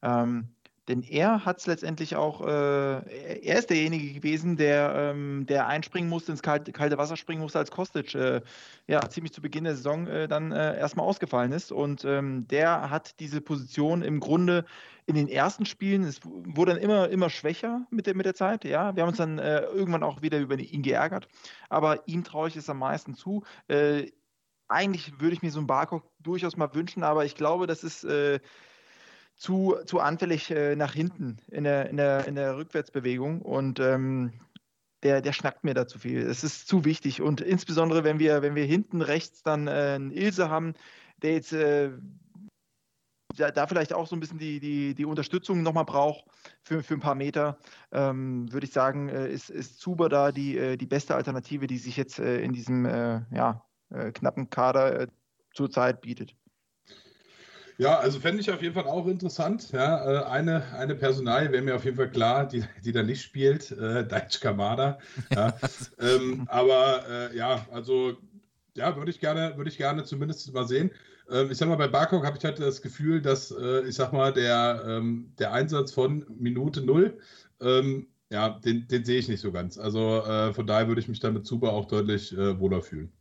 Speaker 3: Ähm, denn er hat es letztendlich auch, äh, er ist derjenige gewesen, der, ähm, der einspringen musste, ins kalte, kalte Wasser springen musste, als Kostic äh, ja, ziemlich zu Beginn der Saison äh, dann äh, erstmal ausgefallen ist. Und ähm, der hat diese Position im Grunde in den ersten Spielen, es wurde dann immer, immer schwächer mit der, mit der Zeit. Ja, wir haben uns dann äh, irgendwann auch wieder über ihn geärgert. Aber ihm traue ich es am meisten zu. Äh, eigentlich würde ich mir so einen Barcock durchaus mal wünschen, aber ich glaube, das ist äh, zu, zu anfällig äh, nach hinten in der, in, der, in der Rückwärtsbewegung. Und ähm, der, der schnackt mir da zu viel. Es ist zu wichtig. Und insbesondere, wenn wir, wenn wir hinten rechts dann äh, einen Ilse haben, der jetzt äh, da, da, vielleicht auch so ein bisschen die, die, die Unterstützung nochmal braucht für, für ein paar Meter, ähm, würde ich sagen, äh, ist, ist Zuber da die, äh, die beste Alternative, die sich jetzt äh, in diesem äh, ja, äh, knappen Kader äh, zurzeit bietet.
Speaker 4: Ja, also fände ich auf jeden Fall auch interessant. Ja, eine, eine Personalie wäre mir auf jeden Fall klar, die, die da nicht spielt, äh, Daichi Kamada. Ja. ähm, aber ja, also ja, würde ich gerne, würde ich gerne zumindest mal sehen. Ähm, ich sag mal, bei Barcock habe ich halt das Gefühl, dass, äh, ich sag mal, der, ähm, der Einsatz von Minute null, ähm, ja, den, den sehe ich nicht so ganz. Also äh, von daher würde ich mich da mit Zuba auch deutlich äh, wohler fühlen.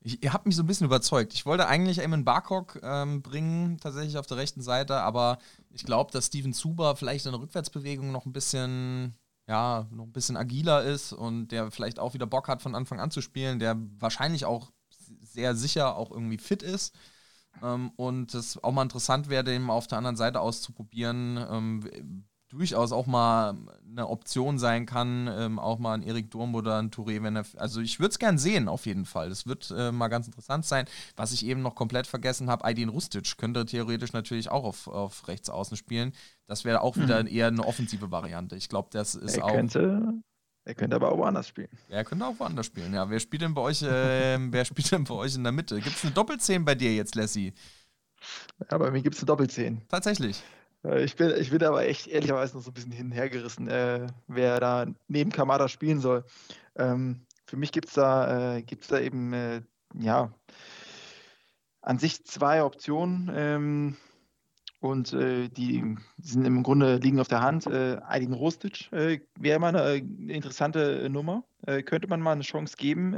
Speaker 2: Ich, ihr habt mich so ein bisschen überzeugt. Ich wollte eigentlich Eamon Barcock ähm, bringen, tatsächlich auf der rechten Seite, aber ich glaube, dass Steven Zuber vielleicht in der Rückwärtsbewegung noch ein bisschen, ja, noch ein bisschen agiler ist und der vielleicht auch wieder Bock hat, von Anfang an zu spielen, der wahrscheinlich auch sehr sicher auch irgendwie fit ist. Ähm, und es auch mal interessant wäre, den auf der anderen Seite auszuprobieren. Ähm, durchaus auch mal eine Option sein kann, ähm, auch mal ein Erik Durm oder ein Touré, wenn er. Also ich würde es gern sehen, auf jeden Fall. Das wird äh, mal ganz interessant sein. Was ich eben noch komplett vergessen habe, Aydin Rustic könnte theoretisch natürlich auch auf, auf rechts außen spielen. Das wäre auch wieder mhm. eher eine offensive Variante. Ich glaube, das ist
Speaker 3: er
Speaker 2: auch.
Speaker 3: Könnte, er könnte aber auch woanders spielen.
Speaker 2: Er könnte auch woanders spielen, ja. Wer spielt denn bei euch, äh, wer spielt denn bei euch in der Mitte? Gibt es eine Doppelzehn bei dir jetzt, Lassie?
Speaker 3: Ja, bei mir gibt es eine Doppelzehn.
Speaker 2: Tatsächlich.
Speaker 3: Äh, ich bin, ich bin aber echt ehrlicherweise noch so ein bisschen hin und her gerissen, äh, wer da neben Kamada spielen soll. Ähm, für mich gibt es da, äh, da eben, äh, ja, an sich zwei Optionen. Ähm, und äh, die sind im Grunde liegen auf der Hand. Äh, Aydin Rostic äh, wäre mal eine, eine interessante Nummer. Äh, könnte man mal eine Chance geben.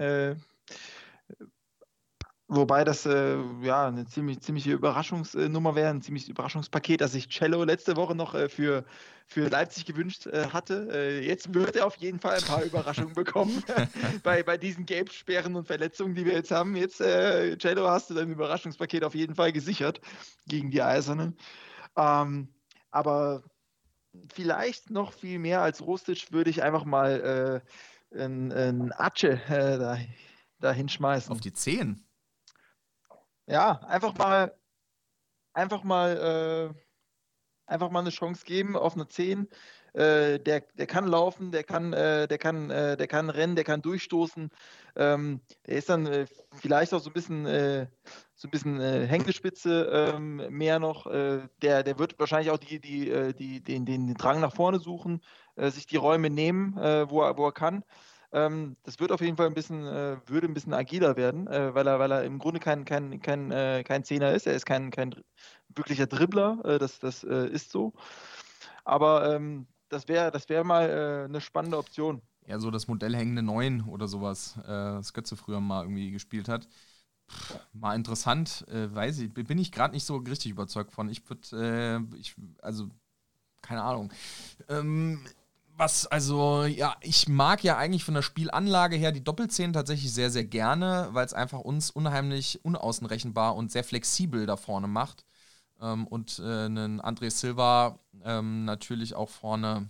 Speaker 3: Äh, Wobei das äh, ja eine ziemlich, ziemliche Überraschungsnummer wäre, ein ziemliches Überraschungspaket, das sich Cello letzte Woche noch äh, für, für Leipzig gewünscht äh, hatte. Äh, jetzt wird er auf jeden Fall ein paar Überraschungen bekommen bei, bei diesen Gelbsperren und Verletzungen, die wir jetzt haben. Jetzt, äh, Cello, hast du dein Überraschungspaket auf jeden Fall gesichert gegen die Eisernen. Ähm, aber vielleicht noch viel mehr als Rustic würde ich einfach mal äh, ein, ein äh, da, da hinschmeißen.
Speaker 2: Auf die 10?
Speaker 3: Ja, einfach mal, einfach mal, äh, einfach mal eine Chance geben auf eine 10. Äh, der, der kann laufen, der kann, äh, der kann, äh, der kann rennen, der kann durchstoßen. Ähm, der ist dann äh, vielleicht auch so ein bisschen, äh, so ein bisschen Hängespitze ähm, mehr noch. der, der wird wahrscheinlich auch die, die, die, den, den Drang nach vorne suchen, sich die Räume nehmen, wo, er, wo er kann. Ähm, das wird auf jeden Fall ein bisschen, äh, würde ein bisschen agiler werden, äh, weil, er, weil er im Grunde kein, kein, kein, äh, kein Zehner ist. Er ist kein, kein wirklicher Dribbler, äh, das, das äh, ist so. Aber ähm, das wäre das wär mal äh, eine spannende Option.
Speaker 2: Ja, so das Modell hängende Neun oder sowas, das Götze früher mal irgendwie gespielt hat. Pff, mal interessant, weiß ich, bin ich gerade nicht so richtig überzeugt von. Ich würde, ich, also, keine Ahnung. Ähm, was, also, ja, ich mag ja eigentlich von der Spielanlage her die Doppelzehn tatsächlich sehr, sehr gerne, weil es einfach uns unheimlich unaußenrechenbar und sehr flexibel da vorne macht. Ähm, und äh, einen André Silva ähm, natürlich auch vorne,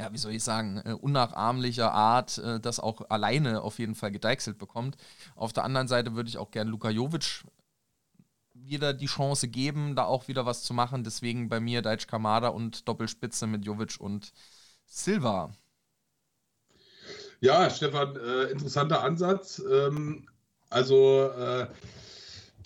Speaker 2: ja, wie soll ich sagen, äh, unnachahmlicher Art, äh, das auch alleine auf jeden Fall gedeichselt bekommt. Auf der anderen Seite würde ich auch gern Luka Jovic wieder die Chance geben, da auch wieder was zu machen. Deswegen bei mir Deitsch Kamada und Doppelspitze mit Jovic und Silva.
Speaker 4: Ja, Stefan, äh, interessanter Ansatz. Ähm, also äh,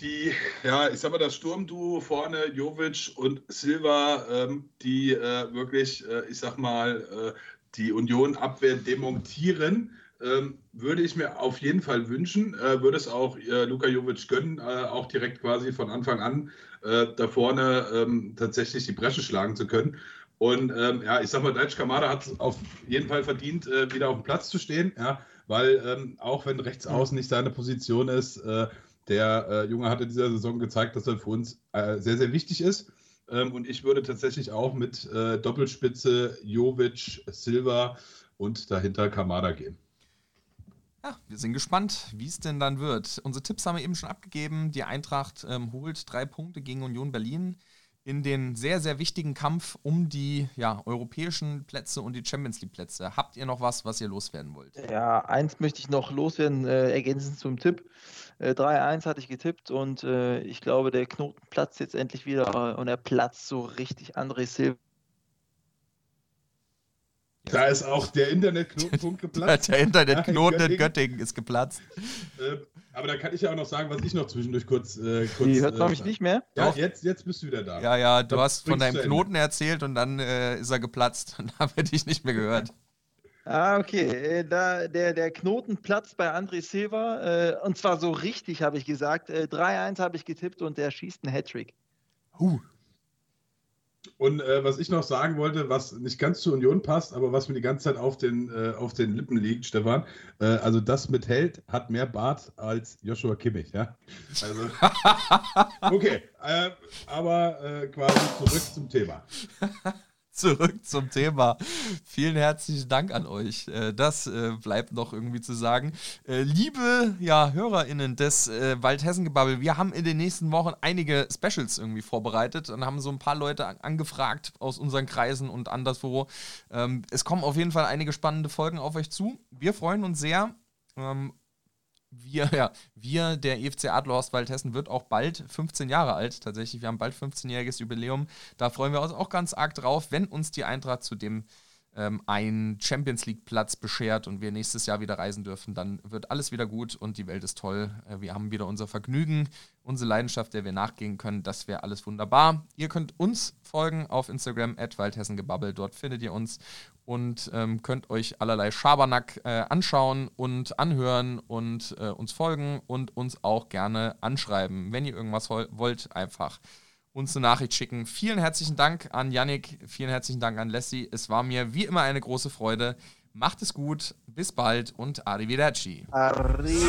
Speaker 4: die, ja, ich sag mal, das Sturmduo vorne, Jovic und Silva, ähm, die äh, wirklich, äh, ich sag mal, äh, die Union-Abwehr demontieren, ähm, würde ich mir auf jeden Fall wünschen. Äh, würde es auch Luka Jovic gönnen, auch direkt quasi von Anfang an da vorne ähm, tatsächlich die Bresche schlagen zu können. Und ähm, ja, ich sag mal, Deutsch Kamada hat es auf jeden Fall verdient, äh, wieder auf dem Platz zu stehen, ja, weil ähm, auch wenn rechts mhm. außen nicht seine Position ist, äh, der äh, Junge hat in dieser Saison gezeigt, dass er für uns äh, sehr, sehr wichtig ist. Ähm, und ich würde tatsächlich auch mit äh, Doppelspitze Jovic, Silva und dahinter Kamada gehen.
Speaker 2: Ja, wir sind gespannt, wie es denn dann wird. Unsere Tipps haben wir eben schon abgegeben. Die Eintracht ähm, holt drei Punkte gegen Union Berlin in den sehr, sehr wichtigen Kampf um die ja, europäischen Plätze und die Champions League Plätze. Habt ihr noch was, was ihr loswerden wollt?
Speaker 3: Ja, eins möchte ich noch loswerden, äh, ergänzend zum Tipp. Äh, 3-1 hatte ich getippt und äh, ich glaube, der Knoten platzt jetzt endlich wieder äh, und er platzt so richtig. André Silva.
Speaker 4: Da ist auch der Internetknotenpunkt geplatzt.
Speaker 2: der Internetknoten in Göttingen ist geplatzt.
Speaker 4: Äh, aber da kann ich ja auch noch sagen, was ich noch zwischendurch kurz. Äh, kurz
Speaker 3: Die hört man
Speaker 4: äh,
Speaker 3: mich nicht mehr?
Speaker 4: Ja,
Speaker 2: Doch.
Speaker 4: jetzt, jetzt bist du wieder da.
Speaker 2: Ja, ja, du
Speaker 4: Das
Speaker 2: hast von deinem. Knoten erzählt und dann äh, ist er geplatzt. Dann habe ich dich nicht mehr gehört.
Speaker 3: Ah, okay. Äh, Da, der, der Knoten platzt bei André Silva. Äh, und zwar so richtig, habe ich gesagt. Äh, 3-1 habe ich getippt und der schießt einen Hattrick.
Speaker 2: Huh.
Speaker 4: Und äh, was ich noch sagen wollte, was nicht ganz zur Union passt, aber was mir die ganze Zeit auf den, äh, auf den Lippen liegt, Stefan, äh, also das mit Held hat mehr Bart als Joshua Kimmich, ja. Also, okay, äh, aber äh, quasi zurück zum Thema.
Speaker 2: Zurück zum Thema. Vielen herzlichen Dank an euch. Äh, Das äh, bleibt noch irgendwie zu sagen. Äh, Liebe ja, HörerInnen des Waldhessen-Gebabbel, wir haben in den nächsten Wochen einige Specials irgendwie vorbereitet und haben so ein paar Leute an- angefragt aus unseren Kreisen und anderswo. Ähm, Es kommen auf jeden Fall einige spannende Folgen auf euch zu. Wir freuen uns sehr. Wir, ja, wir, der EFC Adlerhorst Waldhessen, wird auch bald 15 Jahre alt. Tatsächlich, wir haben bald 15-jähriges Jubiläum. Da freuen wir uns auch ganz arg drauf, wenn uns die Eintracht zudem ähm, einen Champions League-Platz beschert und wir nächstes Jahr wieder reisen dürfen, dann wird alles wieder gut und die Welt ist toll. Äh, wir haben wieder unser Vergnügen, unsere Leidenschaft, der wir nachgehen können. Das wäre alles wunderbar. Ihr könnt uns folgen auf Instagram, waldhessengebabbel. Dort findet ihr uns und ähm, könnt euch allerlei Schabernack äh, anschauen und anhören und äh, uns folgen und uns auch gerne anschreiben. Wenn ihr irgendwas wollt, einfach uns eine Nachricht schicken. Vielen herzlichen Dank an Yannick, vielen herzlichen Dank an Leslie. Es war mir wie immer eine große Freude. Macht es gut, bis bald und arrivederci.
Speaker 3: Arrivederci.